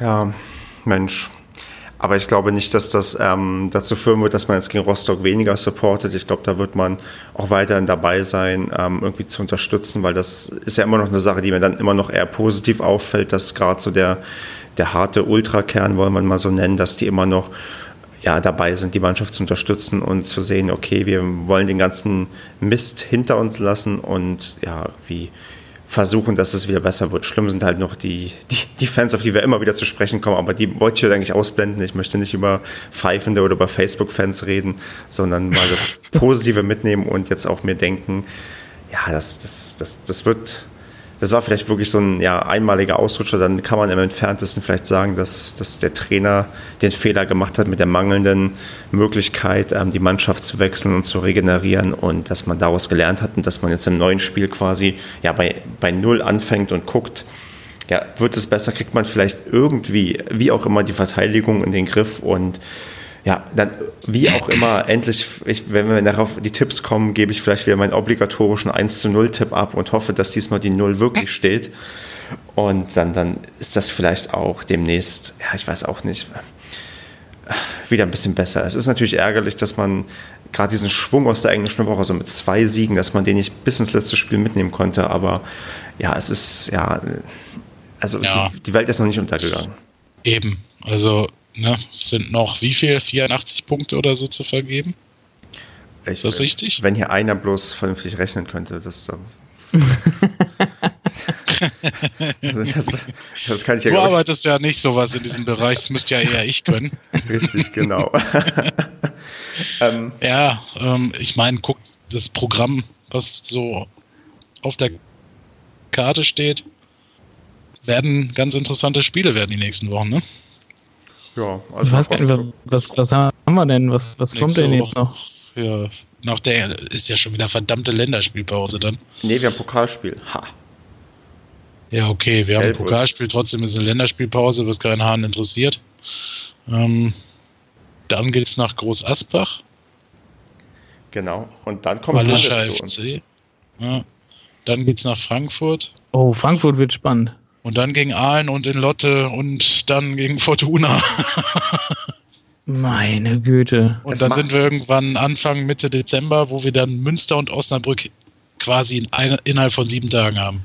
Ja, Mensch. Aber ich glaube nicht, dass das ähm, dazu führen wird, dass man jetzt gegen Rostock weniger supportet. Ich glaube, da wird man auch weiterhin dabei sein, ähm, irgendwie zu unterstützen, weil das ist ja immer noch eine Sache, die mir dann immer noch eher positiv auffällt, dass gerade so der, der harte Ultrakern, wollen wir mal so nennen, dass die immer noch ja, dabei sind, die Mannschaft zu unterstützen und zu sehen, okay, wir wollen den ganzen Mist hinter uns lassen und ja, wie versuchen, dass es wieder besser wird. Schlimm sind halt noch die, die, die Fans, auf die wir immer wieder zu sprechen kommen, aber die wollte ich heute eigentlich ausblenden. Ich möchte nicht über Pfeifende oder über Facebook-Fans reden, sondern mal das Positive mitnehmen und jetzt auch mir denken, ja, das, das, das, das wird, das war vielleicht wirklich so ein ja, einmaliger Ausrutscher. Dann kann man im entferntesten vielleicht sagen, dass, dass der Trainer den Fehler gemacht hat mit der mangelnden Möglichkeit, ähm, die Mannschaft zu wechseln und zu regenerieren und dass man daraus gelernt hat und dass man jetzt im neuen Spiel quasi ja, bei, bei Null anfängt und guckt, ja, wird es besser, kriegt man vielleicht irgendwie, wie auch immer, die Verteidigung in den Griff und ja, dann wie auch immer, endlich, ich, wenn wir darauf die Tipps kommen, gebe ich vielleicht wieder meinen obligatorischen 1 zu 0 Tipp ab und hoffe, dass diesmal die 0 wirklich steht. Und dann, dann ist das vielleicht auch demnächst, ja, ich weiß auch nicht, wieder ein bisschen besser. Es ist natürlich ärgerlich, dass man gerade diesen Schwung aus der englischen Woche, so mit zwei Siegen, dass man den nicht bis ins letzte Spiel mitnehmen konnte. Aber ja, es ist, ja, also ja. Die, die Welt ist noch nicht untergegangen. Eben, also Ne? Es sind noch wie viel? 84 Punkte oder so zu vergeben? Ich, ist das richtig? Wenn hier einer bloß vernünftig rechnen könnte, das. also das, das kann ich ja du arbeitest ja nicht sowas in diesem Bereich, das müsste ja eher ich können. Richtig, genau. ähm, ja, ähm, ich meine, guck, das Programm, was so auf der Karte steht, werden ganz interessante Spiele werden die nächsten Wochen, ne? Ja, also was, was, was, haben wir denn? Was, was kommt denn jetzt noch? Ja, nach der ist ja schon wieder verdammte Länderspielpause dann. Nee, wir haben Pokalspiel. Ha. Ja, okay, wir haben ein Pokalspiel, trotzdem ist eine Länderspielpause, was keinen Hahn interessiert. Ähm, dann es nach Groß Asbach. Genau, und dann kommt Halle zu uns. Ja. Dann es nach Frankfurt. Oh, Frankfurt wird spannend. Und dann gegen Aalen und in Lotte und dann gegen Fortuna. Meine Güte. Und dann sind wir irgendwann Anfang, Mitte Dezember, wo wir dann Münster und Osnabrück quasi in ein, innerhalb von sieben Tagen haben.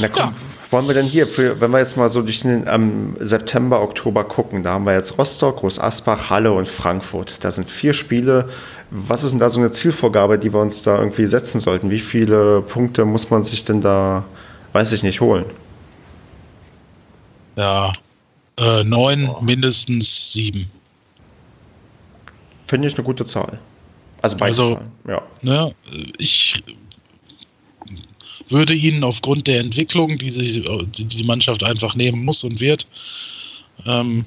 Na komm, ja. wollen wir denn hier, für, wenn wir jetzt mal so durch den am September, Oktober gucken, da haben wir jetzt Rostock, Groß Asbach, Halle und Frankfurt. Da sind vier Spiele. Was ist denn da so eine Zielvorgabe, die wir uns da irgendwie setzen sollten? Wie viele Punkte muss man sich denn da weiß ich nicht, holen. Ja, äh, neun, oh. mindestens sieben. Finde ich eine gute Zahl. Also beide also, Zahlen, ja. Ne, ich würde ihnen aufgrund der Entwicklung, die sich die Mannschaft einfach nehmen muss und wird, ähm,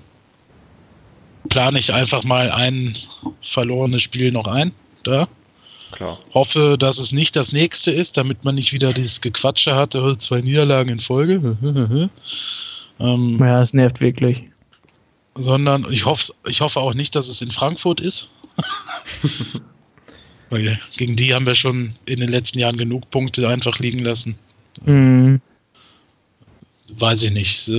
plane ich einfach mal ein verlorenes Spiel noch ein. Da. Klar. Hoffe, dass es nicht das nächste ist, damit man nicht wieder dieses Gequatsche hat, oh, zwei Niederlagen in Folge. ähm, ja, es nervt wirklich. Sondern ich hoffe, ich hoffe auch nicht, dass es in Frankfurt ist. Weil gegen die haben wir schon in den letzten Jahren genug Punkte einfach liegen lassen. Mhm. Weiß ich nicht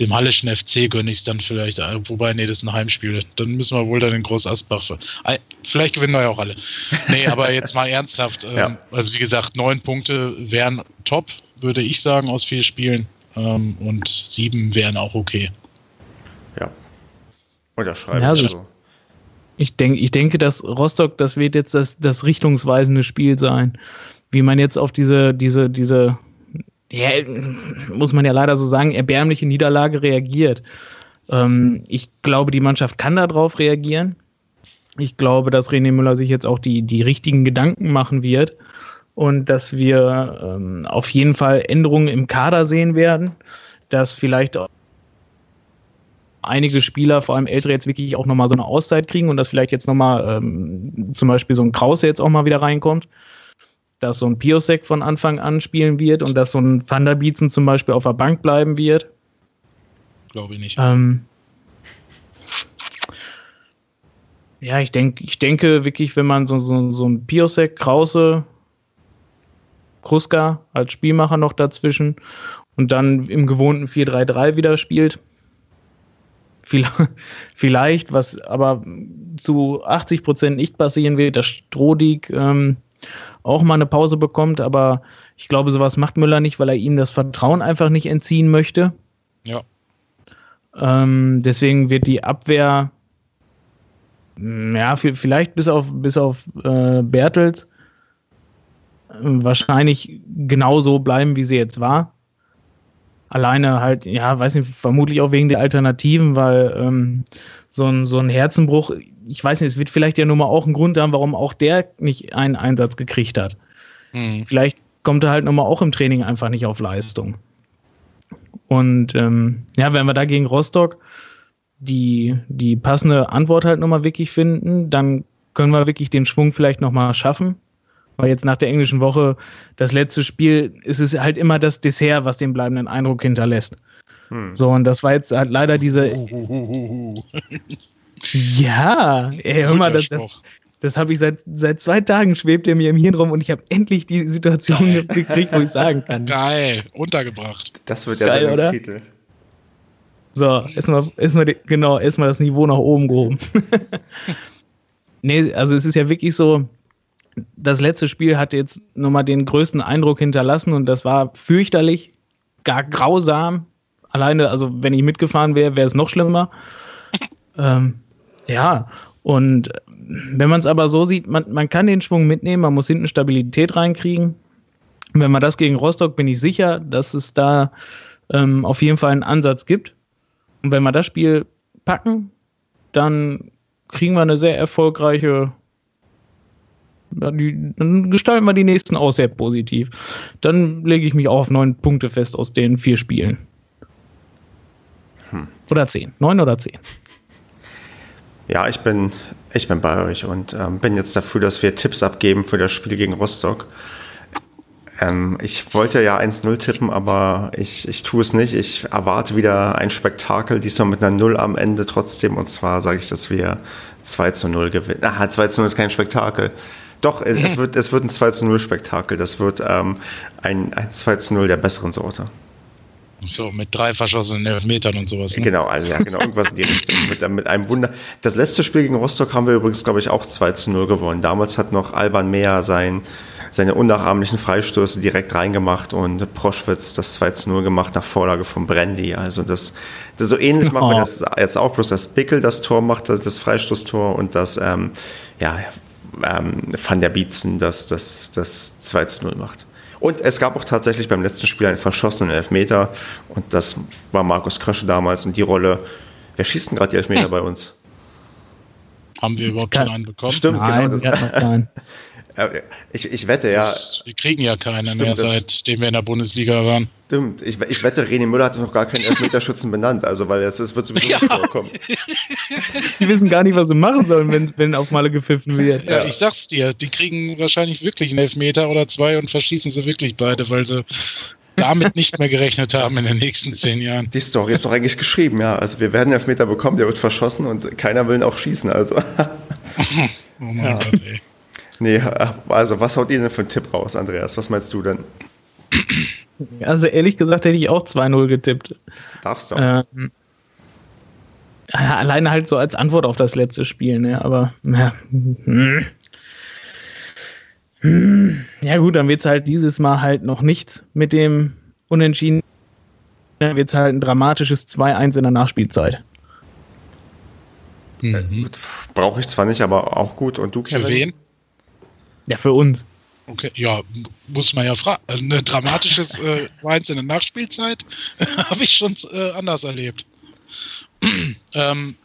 dem Hallischen FC gönne ich es dann vielleicht, äh, wobei, nee, das ist ein Heimspiel. Dann müssen wir wohl dann in Groß Asbach. Vielleicht gewinnen wir ja auch alle. Nee, aber jetzt mal ernsthaft. Ähm, ja. Also wie gesagt, neun Punkte wären top, würde ich sagen, aus vier Spielen. Ähm, und sieben wären auch okay. Ja. Unterschreibe ja, also ich. Ich, denk, ich denke, dass Rostock, das wird jetzt das, das richtungsweisende Spiel sein. Wie man jetzt auf diese, diese, diese ja, muss man ja leider so sagen, erbärmliche Niederlage reagiert. Ähm, ich glaube, die Mannschaft kann darauf reagieren. Ich glaube, dass René Müller sich jetzt auch die, die richtigen Gedanken machen wird und dass wir ähm, auf jeden Fall Änderungen im Kader sehen werden, dass vielleicht einige Spieler, vor allem ältere, jetzt wirklich auch nochmal so eine Auszeit kriegen und dass vielleicht jetzt nochmal ähm, zum Beispiel so ein Krause jetzt auch mal wieder reinkommt dass so ein Piosek von Anfang an spielen wird und dass so ein Van der Bietzen zum Beispiel auf der Bank bleiben wird. Glaube ich nicht. Ähm, ja, ich, denk, ich denke wirklich, wenn man so, so, so ein Piosek, Krause, Kruska als Spielmacher noch dazwischen und dann im gewohnten 4-3-3 wieder spielt, vielleicht, was aber zu 80 Prozent nicht passieren wird, dass Strodig ähm, auch mal eine Pause bekommt, aber ich glaube, sowas macht Müller nicht, weil er ihm das Vertrauen einfach nicht entziehen möchte. Ja. Ähm, deswegen wird die Abwehr, ja, vielleicht bis auf, bis auf äh, Bertels, wahrscheinlich genauso bleiben, wie sie jetzt war. Alleine halt, ja, weiß nicht, vermutlich auch wegen der Alternativen, weil ähm, so, ein, so ein Herzenbruch, ich weiß nicht, es wird vielleicht ja nur mal auch ein Grund haben, warum auch der nicht einen Einsatz gekriegt hat. Mhm. Vielleicht kommt er halt nochmal auch im Training einfach nicht auf Leistung. Und ähm, ja, wenn wir da gegen Rostock die, die passende Antwort halt nochmal wirklich finden, dann können wir wirklich den Schwung vielleicht nochmal schaffen. Weil jetzt nach der englischen Woche, das letzte Spiel, ist es halt immer das Dessert, was den bleibenden Eindruck hinterlässt. Hm. So, und das war jetzt halt leider diese. ja, ey, hör mal, das, das, das habe ich seit, seit zwei Tagen schwebt er mir im Hirn rum und ich habe endlich die Situation Geil. gekriegt, wo ich sagen kann. Geil, untergebracht. Das wird der Geil, Sendungstitel. Oder? So, erstmal, erstmal, genau, erstmal das Niveau nach oben gehoben. nee, also es ist ja wirklich so, das letzte Spiel hat jetzt nochmal den größten Eindruck hinterlassen und das war fürchterlich, gar grausam. Alleine, also wenn ich mitgefahren wäre, wäre es noch schlimmer. ähm, ja, und wenn man es aber so sieht, man, man kann den Schwung mitnehmen, man muss hinten Stabilität reinkriegen. Wenn man das gegen Rostock, bin ich sicher, dass es da ähm, auf jeden Fall einen Ansatz gibt. Und wenn wir das Spiel packen, dann kriegen wir eine sehr erfolgreiche. dann gestalten wir die nächsten auch sehr positiv. Dann lege ich mich auch auf neun Punkte fest aus den vier Spielen. Hm. Oder zehn. Neun oder zehn. Ja, ich bin, ich bin bei euch und ähm, bin jetzt dafür, dass wir Tipps abgeben für das Spiel gegen Rostock. Ähm, ich wollte ja 1-0 tippen, aber ich, ich tue es nicht. Ich erwarte wieder ein Spektakel, diesmal mit einer 0 am Ende trotzdem. Und zwar sage ich, dass wir 2 zu 0 gewinnen. Aha, 2 zu 0 ist kein Spektakel. Doch, es, wird, es wird ein 2 zu 0 Spektakel. Das wird ähm, ein, ein 2 zu 0 der besseren Sorte. So, mit drei verschossenen Elfmetern und sowas. Ne? Genau, also ja, genau, irgendwas in die Richtung. Mit, mit, einem Wunder. Das letzte Spiel gegen Rostock haben wir übrigens, glaube ich, auch 2 zu 0 gewonnen. Damals hat noch Alban Mehr sein, seine unnachahmlichen Freistöße direkt reingemacht und Proschwitz das 2 zu 0 gemacht nach Vorlage von Brandy. Also das, das so ähnlich machen wir das jetzt auch, bloß dass Bickel das Tor macht, das Freistoßtor und das, ähm, ja, ähm, Van der Bietzen das, das, das 2 zu 0 macht. Und es gab auch tatsächlich beim letzten Spiel einen verschossenen Elfmeter. Und das war Markus Krösche damals. Und die Rolle, wer schießt denn gerade die Elfmeter bei uns? Haben wir überhaupt schon einen bekommen? Stimmt, Nein, genau. Das, ich, ich wette, ja. Das, wir kriegen ja keinen stimmt, mehr, seitdem wir in der Bundesliga waren. Stimmt. Ich, ich wette, René Müller hat noch gar keinen Elfmeterschützen benannt, also weil es, wird sowieso ja. nicht vorkommen. Die wissen gar nicht, was sie machen sollen, wenn, wenn auf Malle gepfiffen wird. Ja, ja, ich sag's dir, die kriegen wahrscheinlich wirklich einen Elfmeter oder zwei und verschießen sie wirklich beide, weil sie damit nicht mehr gerechnet haben in den nächsten zehn Jahren. Die Story ist doch eigentlich geschrieben, ja. Also wir werden einen Elfmeter bekommen, der wird verschossen und keiner will ihn auch schießen, also. oh mein ja. Gott, ey. Nee, also was haut ihr denn für einen Tipp raus, Andreas? Was meinst du denn? Also ehrlich gesagt hätte ich auch 2-0 getippt. Darfst du auch. Ähm, ja, alleine halt so als Antwort auf das letzte Spiel, ne? Aber ja, hm. Hm. ja gut, dann wird es halt dieses Mal halt noch nichts mit dem Unentschieden. Dann wird es halt ein dramatisches 2-1 in der Nachspielzeit. Mhm. Brauche ich zwar nicht, aber auch gut. Und du, Kevin? Für wen? Ja, für uns. Okay, ja, muss man ja fragen. Also ein dramatisches äh, Weins in der Nachspielzeit habe ich schon äh, anders erlebt. ähm,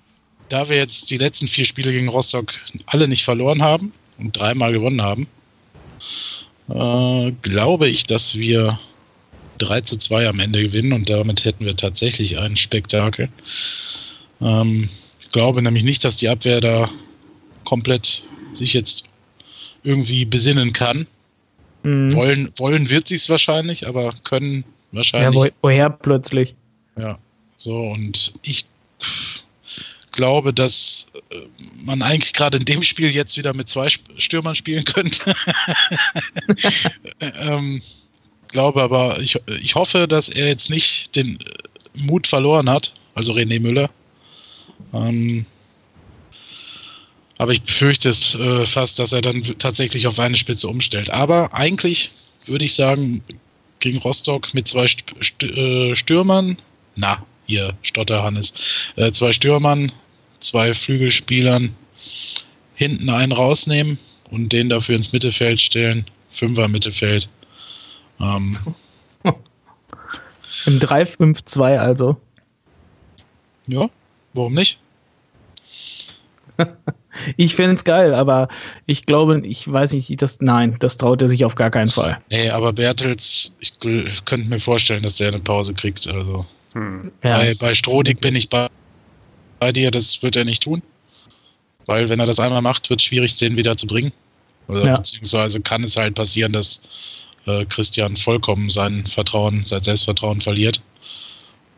da wir jetzt die letzten vier Spiele gegen Rostock alle nicht verloren haben und dreimal gewonnen haben, äh, glaube ich, dass wir 3 zu 2 am Ende gewinnen und damit hätten wir tatsächlich ein Spektakel. Ähm, ich glaube nämlich nicht, dass die Abwehr da komplett sich jetzt irgendwie besinnen kann. Mhm. Wollen, wollen wird sie es wahrscheinlich, aber können wahrscheinlich. Ja, wo, woher plötzlich? Ja, so und ich glaube, dass äh, man eigentlich gerade in dem Spiel jetzt wieder mit zwei Stürmern spielen könnte. ähm, glaube aber, ich, ich hoffe, dass er jetzt nicht den Mut verloren hat, also René Müller. Ähm, aber ich befürchte es äh, fast, dass er dann tatsächlich auf eine Spitze umstellt. Aber eigentlich würde ich sagen, gegen Rostock mit zwei St St äh, Stürmern, na, hier, Stotter Hannes, äh, zwei Stürmern, zwei Flügelspielern, hinten einen rausnehmen und den dafür ins Mittelfeld stellen. Fünfer Mittelfeld. Ähm, Im 3-5-2 also. ja, warum nicht? Ich fände es geil, aber ich glaube, ich weiß nicht, das, nein, das traut er sich auf gar keinen Fall. Nee, aber Bertels, ich könnte mir vorstellen, dass der eine Pause kriegt. Also Hm. Ja, bei, bei Strodig bin ich bei, bei dir, das wird er nicht tun. Weil wenn er das einmal macht, wird es schwierig, den wieder zu bringen. Oder Ja. beziehungsweise kann es halt passieren, dass äh, Christian vollkommen sein Vertrauen, sein Selbstvertrauen verliert.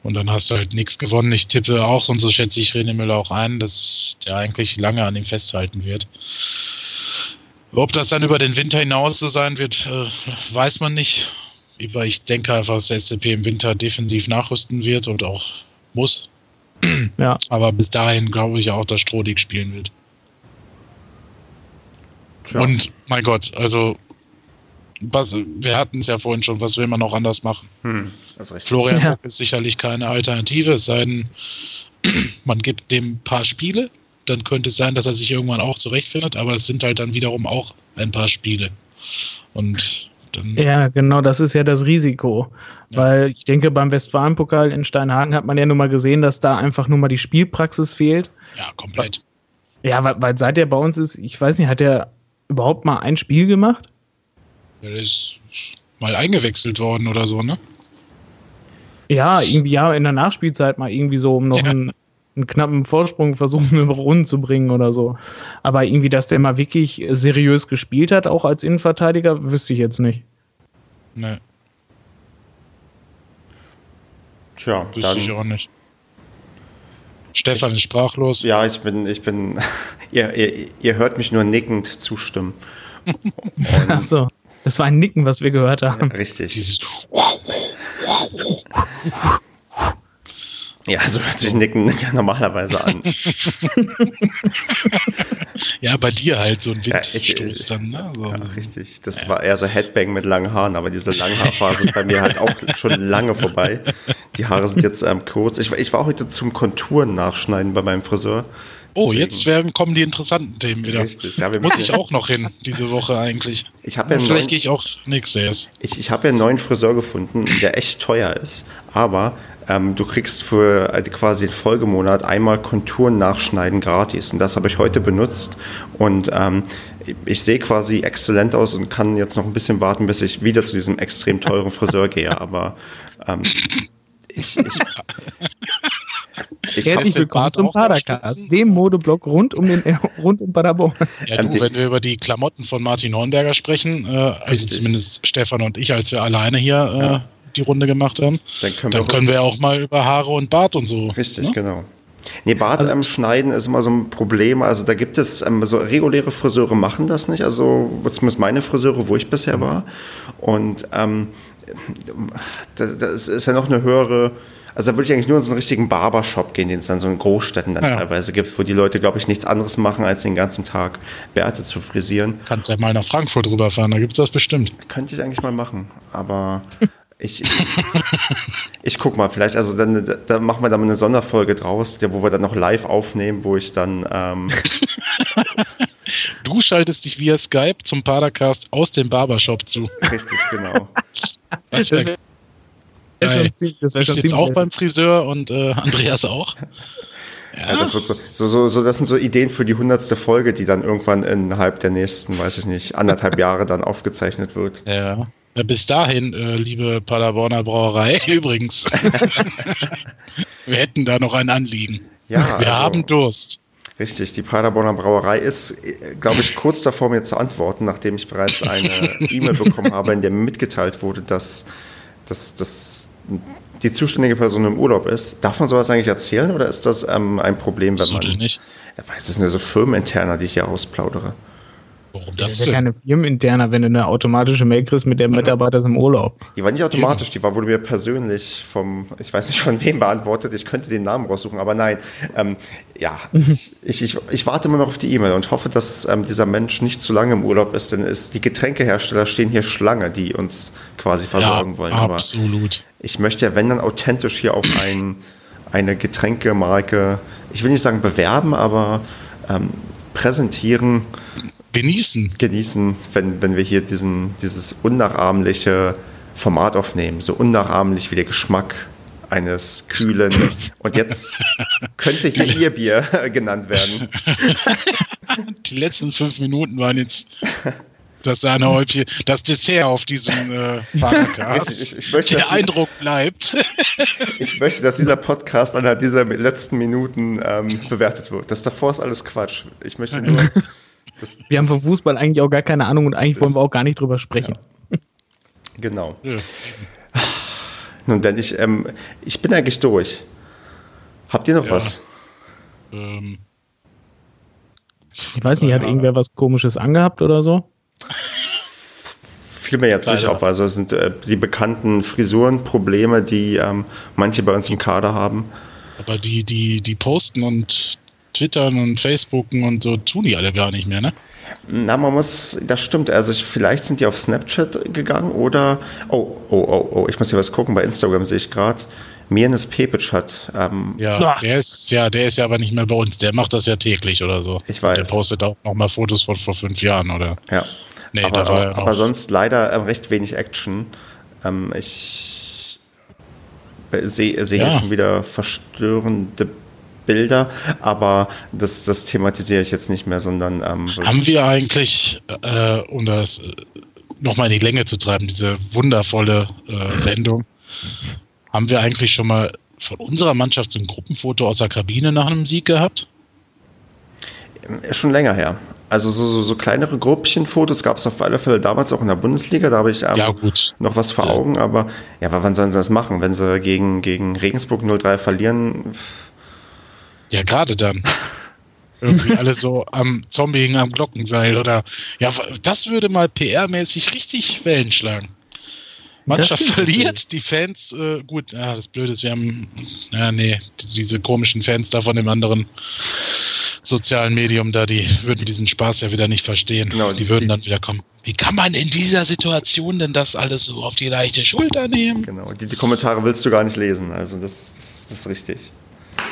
Und dann hast du halt nichts gewonnen. Ich tippe auch, und so schätze ich René Müller auch ein, dass der eigentlich lange an ihm festhalten wird. Ob das dann über den Winter hinaus so sein wird, äh, weiß man nicht. Aber ich denke einfach, dass der SCP im Winter defensiv nachrüsten wird und auch muss. Ja. Aber bis dahin glaube ich auch, dass Strodig spielen wird. Tja. Und mein Gott, also wir hatten es ja vorhin schon, was will man noch anders machen? Hm. Das ist richtig. Florian Ja. Bock ist sicherlich keine Alternative, es sei denn, man gibt dem ein paar Spiele, dann könnte es sein, dass er sich irgendwann auch zurechtfindet, aber es sind halt dann wiederum auch ein paar Spiele. Und dann, Ja, genau, das ist ja das Risiko. Ja. Weil ich denke, beim Westfalenpokal in Steinhagen hat man ja nun mal gesehen, dass da einfach nur mal die Spielpraxis fehlt. ja, komplett. Ja, weil, weil seit er bei uns ist, ich weiß nicht, hat er überhaupt mal ein Spiel gemacht? Der ist mal eingewechselt worden oder so, ne? Ja, irgendwie ja, in der Nachspielzeit mal irgendwie so, um noch Ja. einen, einen knappen Vorsprung versuchen, über Runden zu bringen oder so. Aber irgendwie, dass der mal wirklich seriös gespielt hat, auch als Innenverteidiger, wüsste ich jetzt nicht. Ne, Tja, wüsste ich auch nicht. Stefan ist sprachlos. ja, ich bin, ich bin, ihr, ihr, ihr hört mich nur nickend zustimmen. Und, Achso, das war ein Nicken, was wir gehört haben. Richtig. Dieses Ja, so hört sich Nicken normalerweise an. Ja, bei dir halt so ein Ja, ich- Windstoß dann, ne? So. Ja, richtig. Das war eher so Headbang mit langen Haaren, aber diese Langhaarphase ist bei mir halt auch schon lange vorbei. Die Haare sind jetzt ähm, kurz. Ich, war- ich war heute zum Konturen nachschneiden bei meinem Friseur. Oh, Deswegen- jetzt werden, kommen die interessanten Themen wieder. Richtig, ja, wir Muss ich auch noch hin, diese Woche eigentlich. Ich habe ja, Vielleicht neuen- gehe ich auch nächstes erst. ich, ich hab ja einen neuen Friseur gefunden, der echt teuer ist, aber ähm, du kriegst für äh, quasi den Folgemonat einmal Konturen nachschneiden gratis. Und das habe ich heute benutzt. Und ähm, ich, ich sehe quasi exzellent aus und kann jetzt noch ein bisschen warten, bis ich wieder zu diesem extrem teuren Friseur gehe. Aber ähm, ich, ich, ich Herzlich willkommen Bart zum Padercast, dem Modeblock rund um den rund um Paderborn. Ja, du, wenn wir über die Klamotten von Martin Hornberger sprechen, äh, also Richtig. zumindest Stefan und ich, als wir alleine hier äh, die Runde gemacht haben, Dann können dann wir können wir auch mal über Haare und Bart und so. Richtig, ne? genau. Nee, Bart ähm, schneiden ist immer so ein Problem. Also da gibt es ähm, so reguläre Friseure machen das nicht. Also zumindest meine Friseure, wo ich bisher war. Und ähm, das, das ist ja noch eine höhere. Also da würde ich eigentlich nur in so einen richtigen Barbershop gehen, den es dann so in Großstädten dann Ja. teilweise gibt, wo die Leute, glaube ich, nichts anderes machen, als den ganzen Tag Bärte zu frisieren. Kannst ja mal nach Frankfurt rüberfahren, da gibt es das bestimmt. Könnte ich eigentlich mal machen, aber ich, ich, ich guck mal, vielleicht, also dann, da machen wir dann mal eine Sonderfolge draus, wo wir dann noch live aufnehmen, wo ich dann, ähm, Du schaltest dich via Skype zum Padercast aus dem Barbershop zu. richtig, genau. Das wär, Das wär Geil. das ich sitze auch beim Friseur und äh, Andreas auch. Ja, das wird so, so, so, so, das sind so Ideen für die hundertste Folge, die dann irgendwann innerhalb der nächsten, weiß ich nicht, anderthalb Jahre dann aufgezeichnet wird. Ja. Ja, bis dahin, äh, liebe Paderborner Brauerei, übrigens. wir hätten da noch ein Anliegen. Ja, wir also- haben Durst. Richtig, die Paderborner Brauerei ist, glaube ich, kurz davor, mir zu antworten, nachdem ich bereits eine E-Mail bekommen habe, in der mir mitgeteilt wurde, dass, dass, dass die zuständige Person im Urlaub ist. Darf man sowas eigentlich erzählen oder ist das ähm, ein Problem, wenn So man. nicht. Ja, weiß, das sind ja so Firmeninterner, die ich hier ausplaudere. Warum Das das ist ja keine Firmeninterner, wenn du eine automatische Mail kriegst mit der Mitarbeiter ist im Urlaub. Die war nicht automatisch, die war, wurde mir persönlich vom, ich weiß nicht von wem beantwortet, ich könnte den Namen raussuchen, aber nein. Ähm, ja, ich, ich, ich, ich warte immer noch auf die E-Mail und hoffe, dass ähm, dieser Mensch nicht zu lange im Urlaub ist, denn es, die Getränkehersteller stehen hier Schlange, die uns quasi versorgen wollen. Aber absolut. Ich möchte ja, wenn dann authentisch hier auf ein, eine Getränkemarke, ich will nicht sagen bewerben, aber ähm, präsentieren, genießen. Genießen, wenn, wenn wir hier diesen, dieses unnachahmliche Format aufnehmen. So unnachahmlich wie der Geschmack eines kühlen. Und jetzt könnte hier Ihr Bier genannt werden. Die letzten fünf Minuten waren jetzt das Sahnehäubchen, das Dessert auf diesem äh, Podcast. Ich, ich, möchte, Der Eindruck bleibt. Ich möchte, dass dieser Podcast anhand dieser letzten Minuten ähm, bewertet wird. Das davor ist alles Quatsch. Ich möchte nur. Das, wir haben vom Fußball eigentlich auch gar keine Ahnung und eigentlich wollen wir auch gar nicht drüber sprechen. Ja. Genau. Ja. Nun, denn ich, ähm, ich bin eigentlich durch. Habt ihr noch ja. was? Ähm. Ich weiß nicht, hat irgendwer was Komisches angehabt oder so? Fiel mir jetzt nicht auf. Also es sind äh, die bekannten Frisurenprobleme, die ähm, manche bei uns im Kader haben. Aber die, die, die posten und twittern und facebooken und so tun die alle gar nicht mehr, ne? Na, man muss, das stimmt. Also ich, vielleicht sind die auf Snapchat gegangen oder, oh, oh, oh, oh, ich muss hier was gucken. Bei Instagram sehe ich gerade, Mirnes Pepic hat. Ähm, ja, der ist, ja, der ist ja aber nicht mehr bei uns. Der macht das ja täglich oder so. Ich weiß. Der postet auch noch mal Fotos von vor fünf Jahren, oder? Ja. Nee, aber, aber, aber sonst leider äh, recht wenig Action. Ähm, ich sehe seh ja. schon wieder verstörende Bilder, aber das, das thematisiere ich jetzt nicht mehr, sondern. Ähm, Haben wir eigentlich, äh, um das äh, nochmal in die Länge zu treiben, diese wundervolle äh, Sendung, haben wir eigentlich schon mal von unserer Mannschaft so ein Gruppenfoto aus der Kabine nach einem Sieg gehabt? Schon länger her. Also so, so, so kleinere Gruppchenfotos gab es auf alle Fälle damals auch in der Bundesliga. Da habe ich ähm, ja, noch was vor Augen. Aber ja, wann sollen sie das machen, wenn sie gegen, gegen Regensburg 03 verlieren? Ja, gerade dann. Irgendwie alle so am Zombie am Glockenseil oder ja, das würde mal PR-mäßig richtig Wellen schlagen. Mannschaft verliert, die Fans, äh, gut, ja, das Blöde ist, wir haben, ja, nee, diese komischen Fans da von dem anderen sozialen Medium da, die würden diesen Spaß ja wieder nicht verstehen. Genau, die, die würden dann wieder kommen. Wie kann man in dieser Situation denn das alles so auf die leichte Schulter nehmen? Genau, die, die Kommentare willst du gar nicht lesen, also das, das, das ist richtig.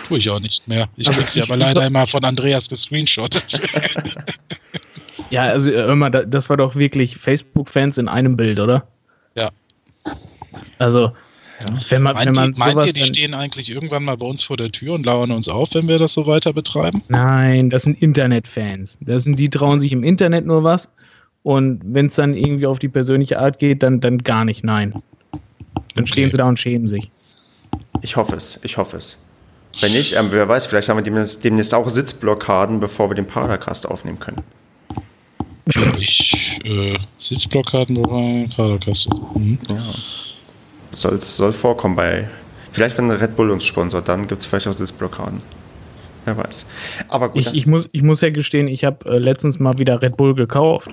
Tue ich auch nicht mehr. Ich krieg sie aber leider immer von Andreas gescreenshottet. ja, also immer, das war doch wirklich Facebook-Fans in einem Bild, oder? Ja. Also, ja. Wenn man, meint, wenn man die, meint ihr, die stehen eigentlich irgendwann mal bei uns vor der Tür und lauern uns auf, wenn wir das so weiter betreiben? Nein, das sind Internetfans. Das sind die trauen sich im Internet nur was und wenn es dann irgendwie auf die persönliche Art geht, dann, dann gar nicht, nein. Dann okay. stehen sie da und schämen sich. Ich hoffe es, ich hoffe es. Wenn nicht, ähm, wer weiß, vielleicht haben wir demnächst, demnächst auch Sitzblockaden, bevor wir den Paracast aufnehmen können. Ich, äh, Sitzblockaden, wobei Paracast. Mhm. Ja. Soll, soll vorkommen bei. Vielleicht, wenn Red Bull uns sponsert, dann gibt es vielleicht auch Sitzblockaden. Wer weiß. Aber gut. Ich, ich, muss, ich muss ja gestehen, ich habe äh, letztens mal wieder Red Bull gekauft.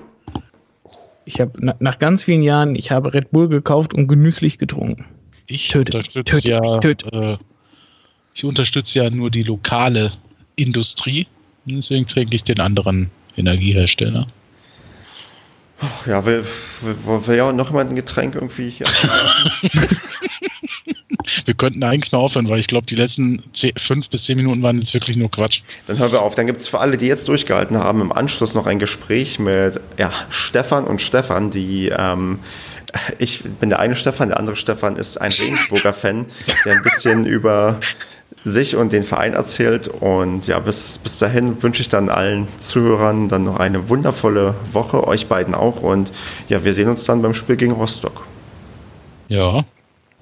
Ich habe na, nach ganz vielen Jahren, ich habe Red Bull gekauft und genüsslich getrunken. Ich töte, unterstütze töte, ja, töte. Äh, ich unterstütze ja nur die lokale Industrie. Deswegen trinke ich den anderen Energiehersteller. Ach ja, will, will, will ja noch mal ein Getränk irgendwie hier. wir könnten eigentlich mal aufhören, weil ich glaube, die letzten zehn, fünf bis zehn Minuten waren jetzt wirklich nur Quatsch. Dann hören wir auf. Dann gibt es für alle, die jetzt durchgehalten haben, im Anschluss noch ein Gespräch mit ja, Stefan und Stefan, die ähm, ich bin der eine Stefan, der andere Stefan ist ein Regensburger Fan, der ein bisschen über sich und den Verein erzählt. Und ja, bis, bis dahin wünsche ich dann allen Zuhörern dann noch eine wundervolle Woche, euch beiden auch. Und ja, wir sehen uns dann beim Spiel gegen Rostock. Ja.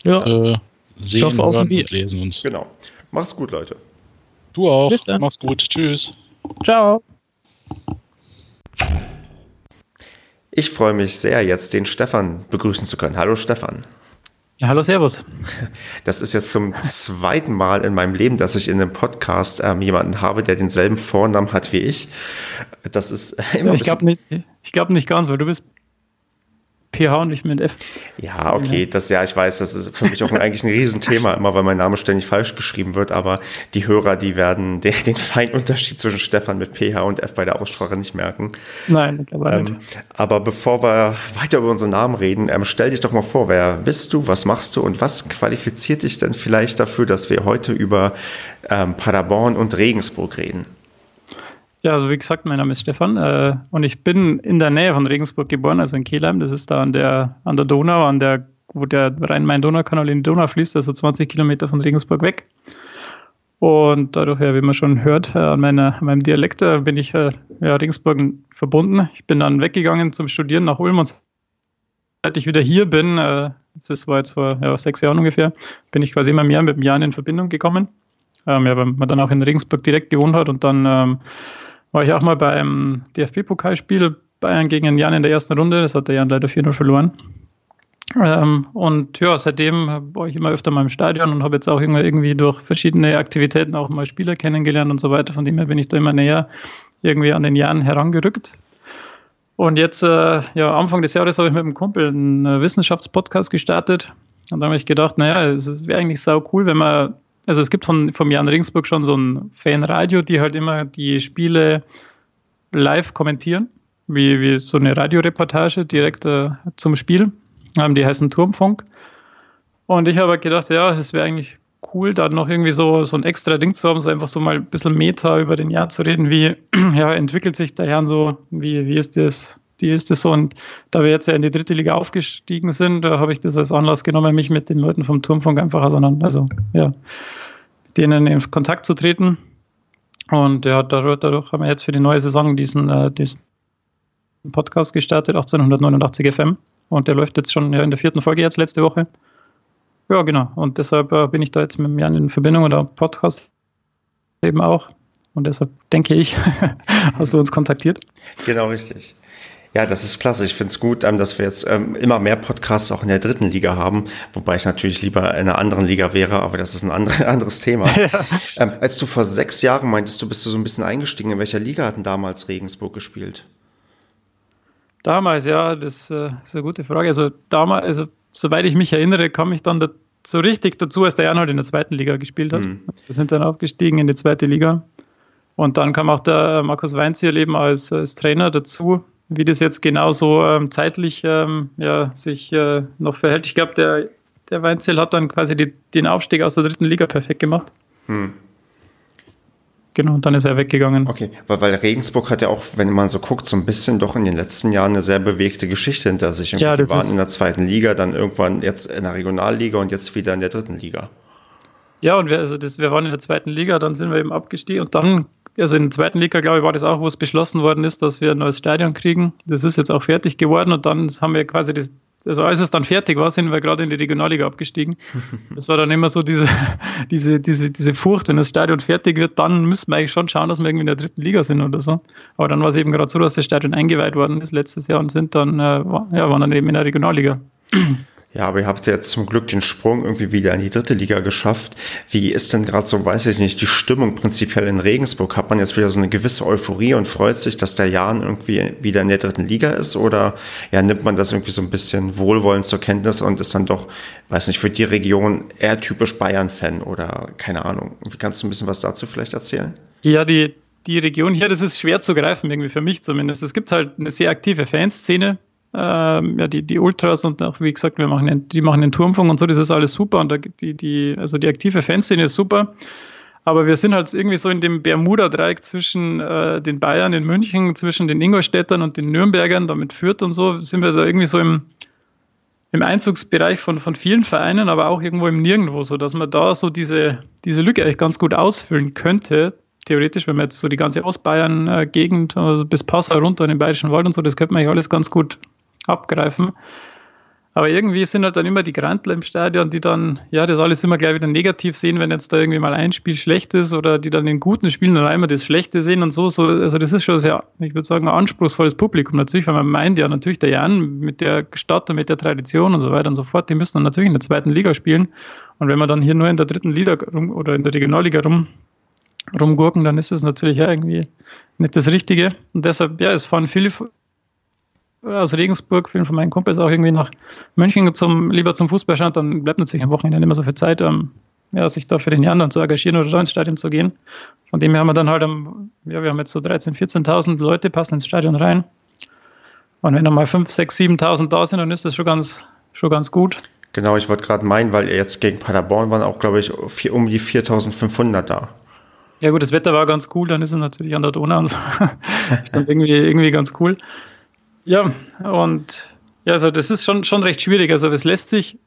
Ja. Äh, sehen, hören und lesen uns. Genau. Macht's gut, Leute. Du auch. Mach's gut. Tschüss. Ciao. Ich freue mich sehr, jetzt den Stefan begrüßen zu können. Hallo Stefan. Ja, hallo, Servus. Das ist jetzt zum zweiten Mal in meinem Leben, dass ich in einem Podcast ähm, jemanden habe, der denselben Vornamen hat wie ich. Das ist immer. Ich glaube nicht, glaub nicht ganz, weil du bist PH und nicht mit F. Ja, okay, das ja, ich weiß, das ist für mich auch eigentlich ein Riesenthema, immer weil mein Name ständig falsch geschrieben wird, aber die Hörer, die werden den, den feinen Unterschied zwischen Stefan mit PH und F bei der Aussprache nicht merken. Nein, glaube ähm, nicht. Aber bevor wir weiter über unseren Namen reden, ähm, stell dich doch mal vor, wer bist du, was machst du und was qualifiziert dich denn vielleicht dafür, dass wir heute über ähm, Paderborn und Regensburg reden? Ja, also wie gesagt, mein Name ist Stefan äh, und ich bin in der Nähe von Regensburg geboren, also in Kehlheim. Das ist da an der, an der Donau, an der, wo der Rhein-Main-Donau-Kanal in die Donau fließt, also 20 Kilometer von Regensburg weg. Und dadurch, ja, wie man schon hört, äh, an, meiner, an meinem Dialekt äh, bin ich äh, ja, Regensburg verbunden. Ich bin dann weggegangen zum Studieren nach Ulm und seit ich wieder hier bin, äh, das war jetzt vor ja, sechs Jahren ungefähr, bin ich quasi immer mehr mit dem Jan in Verbindung gekommen. Ähm, ja, weil man dann auch in Regensburg direkt gewohnt hat und dann ähm, war ich auch mal beim DFB-Pokalspiel Bayern gegen Jan in der ersten Runde. Das hat der Jan leider 4-0 verloren. Ähm, und ja, seitdem war ich immer öfter mal im Stadion und habe jetzt auch irgendwie durch verschiedene Aktivitäten auch mal Spieler kennengelernt und so weiter. Von dem her bin ich da immer näher irgendwie an den Jahren herangerückt. Und jetzt, äh, ja, Anfang des Jahres habe ich mit einem Kumpel einen Wissenschaftspodcast gestartet. Und da habe ich gedacht, naja, es wäre eigentlich sau cool, wenn man also es gibt von, vom Jan Ringsburg schon so ein Fanradio, die halt immer die Spiele live kommentieren, wie, wie so eine Radioreportage direkt äh, zum Spiel. Ähm, die heißen Turmfunk. Und ich habe gedacht, ja, es wäre eigentlich cool, da noch irgendwie so, so ein extra Ding zu haben, so einfach so mal ein bisschen Meta über den Jahr zu reden, wie ja, entwickelt sich der Herrn so, wie, wie ist das die ist es so. Und da wir jetzt ja in die dritte Liga aufgestiegen sind, da habe ich das als Anlass genommen, mich mit den Leuten vom Turmfunk einfach auseinander, also ja, denen in Kontakt zu treten. Und ja, dadurch, dadurch haben wir jetzt für die neue Saison diesen, äh, diesen Podcast gestartet, 1889 FM. Und der läuft jetzt schon ja, in der vierten Folge jetzt letzte Woche. Ja, genau. Und deshalb äh, bin ich da jetzt mit Jan in Verbindung oder Podcast eben auch. Und deshalb denke ich, hast du uns kontaktiert. Genau, richtig. Ja, das ist klasse. Ich finde es gut, ähm, dass wir jetzt ähm, immer mehr Podcasts auch in der dritten Liga haben, wobei ich natürlich lieber in einer anderen Liga wäre, aber das ist ein anderes Thema. Ja. Ähm, als du vor sechs Jahren meintest, du bist du so ein bisschen eingestiegen, in welcher Liga hatten damals Regensburg gespielt? Damals, ja, das äh, ist eine gute Frage. Also damals, also soweit ich mich erinnere, kam ich dann da, so richtig dazu, als der Jan halt in der zweiten Liga gespielt hat. Mhm. Wir sind dann aufgestiegen in die zweite Liga. Und dann kam auch der Markus Weinziel eben als, als Trainer dazu wie das jetzt genauso ähm, zeitlich ähm, ja, sich äh, noch verhält. Ich glaube, der, der Weinzel hat dann quasi die, den Aufstieg aus der dritten Liga perfekt gemacht. Hm. Genau, und dann ist er weggegangen. Okay, weil, weil Regensburg hat ja auch, wenn man so guckt, so ein bisschen doch in den letzten Jahren eine sehr bewegte Geschichte hinter sich. ja, die waren in der zweiten Liga, dann irgendwann jetzt in der Regionalliga und jetzt wieder in der dritten Liga. Ja, und wir, also das, wir waren in der zweiten Liga, dann sind wir eben abgestiegen und dann also in der zweiten Liga, glaube ich, war das auch, wo es beschlossen worden ist, dass wir ein neues Stadion kriegen. Das ist jetzt auch fertig geworden und dann haben wir quasi das, also als es dann fertig war, sind wir gerade in die Regionalliga abgestiegen. Das war dann immer so diese, diese, diese, diese Furcht, wenn das Stadion fertig wird, dann müssen wir eigentlich schon schauen, dass wir irgendwie in der dritten Liga sind oder so. Aber dann war es eben gerade so, dass das Stadion eingeweiht worden ist letztes Jahr und sind dann, äh, ja, waren dann eben in der Regionalliga. Ja, aber ihr habt jetzt zum Glück den Sprung irgendwie wieder in die dritte Liga geschafft. Wie ist denn gerade so, weiß ich nicht, die Stimmung prinzipiell in Regensburg? Hat man jetzt wieder so eine gewisse Euphorie und freut sich, dass der Jan irgendwie wieder in der dritten Liga ist? Oder ja, nimmt man das irgendwie so ein bisschen wohlwollend zur Kenntnis und ist dann doch, weiß nicht, für die Region eher typisch Bayern-Fan oder keine Ahnung? Wie kannst du ein bisschen was dazu vielleicht erzählen? Ja, die, die Region hier, das ist schwer zu greifen, irgendwie für mich zumindest. Es gibt halt eine sehr aktive Fanszene ähm, ja, die, die Ultras und auch, wie gesagt, wir machen den, die machen den Turmfunk und so, das ist alles super und da, die, die, also die aktive Fanszene ist super. Aber wir sind halt irgendwie so in dem Bermuda-Dreieck zwischen äh, den Bayern in München, zwischen den Ingolstädtern und den Nürnbergern, damit Fürth und so, sind wir so irgendwie so im, im Einzugsbereich von, von vielen Vereinen, aber auch irgendwo im Nirgendwo, so dass man da so diese, diese Lücke eigentlich ganz gut ausfüllen könnte. Theoretisch, wenn man jetzt so die ganze Ostbayern-Gegend, also bis Passau runter in den Bayerischen Wald und so, das könnte man eigentlich alles ganz gut abgreifen. Aber irgendwie sind halt dann immer die Grantler im Stadion, die dann, ja, das alles immer gleich wieder negativ sehen, wenn jetzt da irgendwie mal ein Spiel schlecht ist oder die dann in guten Spielen dann einmal das Schlechte sehen und so. so also das ist schon sehr, ich würde sagen, ein anspruchsvolles Publikum natürlich, weil man meint ja natürlich der Jan mit der Stadt und mit der Tradition und so weiter und so fort, die müssen dann natürlich in der zweiten Liga spielen. Und wenn man dann hier nur in der dritten Liga rum, oder in der Regionalliga rum, rumgurken, dann ist das natürlich ja irgendwie nicht das Richtige. Und deshalb, ja, es fahren viele aus Regensburg, vielen von meinen Kumpels auch irgendwie nach München zum, lieber zum Fußball schauen, dann bleibt natürlich am Wochenende nicht mehr so viel Zeit, ähm, ja, sich da für den dann zu engagieren oder da ins Stadion zu gehen. Von dem her haben wir dann halt, am, ja, wir haben jetzt so 13.000, 14.000 Leute passen ins Stadion rein. Und wenn dann mal 5, 6, 7.000 da sind, dann ist das schon ganz, schon ganz gut. Genau, ich wollte gerade meinen, weil jetzt gegen Paderborn waren auch, glaube ich, vier, um die 4.500 da. Ja gut, das Wetter war ganz cool, dann ist es natürlich an der Donau und so. ist dann irgendwie, irgendwie ganz cool. Ja, und ja, also das ist schon, schon recht schwierig. Also es lässt sich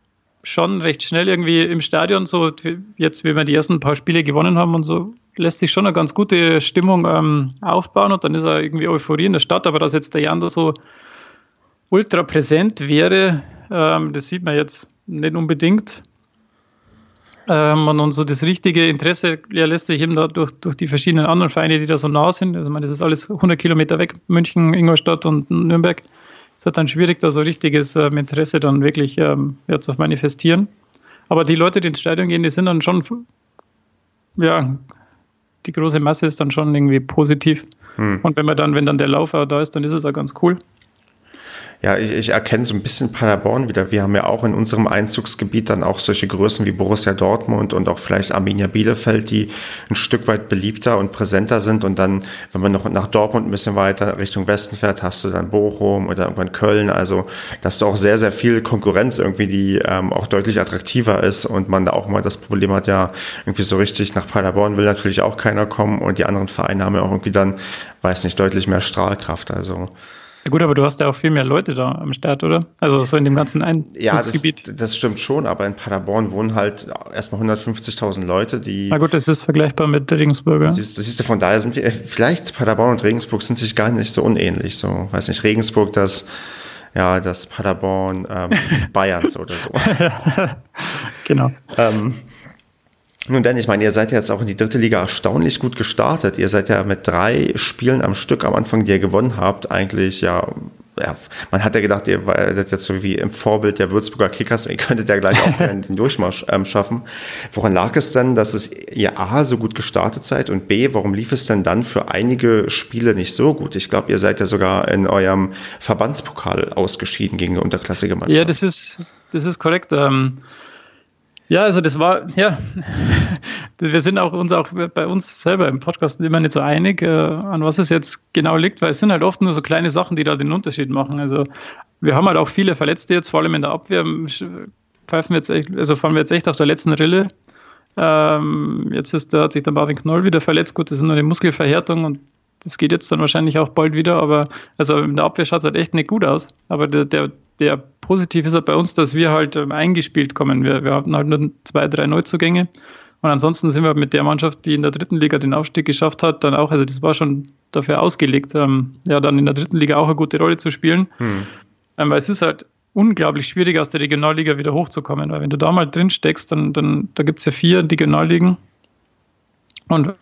schon recht schnell irgendwie im Stadion so, jetzt wie wir die ersten paar Spiele gewonnen haben und so, lässt sich schon eine ganz gute Stimmung ähm, aufbauen und dann ist er irgendwie Euphorie in der Stadt, aber dass jetzt der Jan da so ultra präsent wäre, ähm, das sieht man jetzt nicht unbedingt. Ähm, und, so das richtige Interesse ja, lässt sich eben da durch, durch die verschiedenen anderen Vereine, die da so nah sind. Also, ich meine, das ist alles 100 Kilometer weg, München, Ingolstadt und Nürnberg. Es ist halt dann schwierig, da so richtiges ähm, Interesse dann wirklich ähm, ja, zu manifestieren. Aber die Leute, die ins Stadion gehen, die sind dann schon, ja, die große Masse ist dann schon irgendwie positiv. Hm. Und wenn man dann, wenn dann der Laufer da ist, dann ist es auch ganz cool. Ja, ich, ich erkenne so ein bisschen Paderborn wieder. Wir haben ja auch in unserem Einzugsgebiet dann auch solche Größen wie Borussia Dortmund und auch vielleicht Arminia Bielefeld, die ein Stück weit beliebter und präsenter sind. Und dann, wenn man noch nach Dortmund ein bisschen weiter Richtung Westen fährt, hast du dann Bochum oder irgendwann Köln. Also, dass da auch sehr, sehr viel Konkurrenz irgendwie, die ähm, auch deutlich attraktiver ist und man da auch mal das Problem hat, ja, irgendwie so richtig nach Paderborn will natürlich auch keiner kommen und die anderen Vereine haben ja auch irgendwie dann, weiß nicht, deutlich mehr Strahlkraft. Also, ja gut, aber du hast ja auch viel mehr Leute da am Start, oder? Also so in dem ganzen Einzugsgebiet. Ja, das, das stimmt schon, aber in Paderborn wohnen halt erstmal 150.000 Leute, die... Na gut, das ist vergleichbar mit Regensburg. Das ist, das ist von daher sind wir, vielleicht Paderborn und Regensburg sind sich gar nicht so unähnlich. So, weiß nicht, Regensburg, das, ja, das Paderborn ähm, Bayerns oder so. genau. Ähm, nun denn, ich meine, ihr seid ja jetzt auch in die dritte Liga erstaunlich gut gestartet. Ihr seid ja mit drei Spielen am Stück am Anfang, die ihr gewonnen habt, eigentlich ja, ja man hat ja gedacht, ihr werdet jetzt so wie im Vorbild der Würzburger Kickers, ihr könntet ja gleich auch den Durchmarsch ähm, schaffen. Woran lag es denn, dass es ihr A so gut gestartet seid und B, warum lief es denn dann für einige Spiele nicht so gut? Ich glaube, ihr seid ja sogar in eurem Verbandspokal ausgeschieden gegen eine unterklassige Mannschaft. Ja, das ist, das ist korrekt. Ähm ja, also das war, ja, wir sind auch uns auch bei uns selber im Podcast immer nicht so einig, äh, an was es jetzt genau liegt, weil es sind halt oft nur so kleine Sachen, die da den Unterschied machen. Also wir haben halt auch viele Verletzte jetzt, vor allem in der Abwehr, pfeifen wir jetzt echt, also fahren wir jetzt echt auf der letzten Rille. Ähm, jetzt ist, da hat sich der Marvin Knoll wieder verletzt, gut, das ist nur eine Muskelverhärtung und das geht jetzt dann wahrscheinlich auch bald wieder, aber also in der Abwehr schaut es halt echt nicht gut aus. Aber der, der, der positiv ist halt bei uns, dass wir halt ähm, eingespielt kommen. Wir, wir hatten halt nur zwei, drei Neuzugänge. Und ansonsten sind wir mit der Mannschaft, die in der dritten Liga den Aufstieg geschafft hat, dann auch, also das war schon dafür ausgelegt, ähm, ja, dann in der dritten Liga auch eine gute Rolle zu spielen. Hm. Ähm, weil es ist halt unglaublich schwierig, aus der Regionalliga wieder hochzukommen. Weil wenn du da mal drin steckst, dann, dann da gibt es ja vier Regionalligen. Und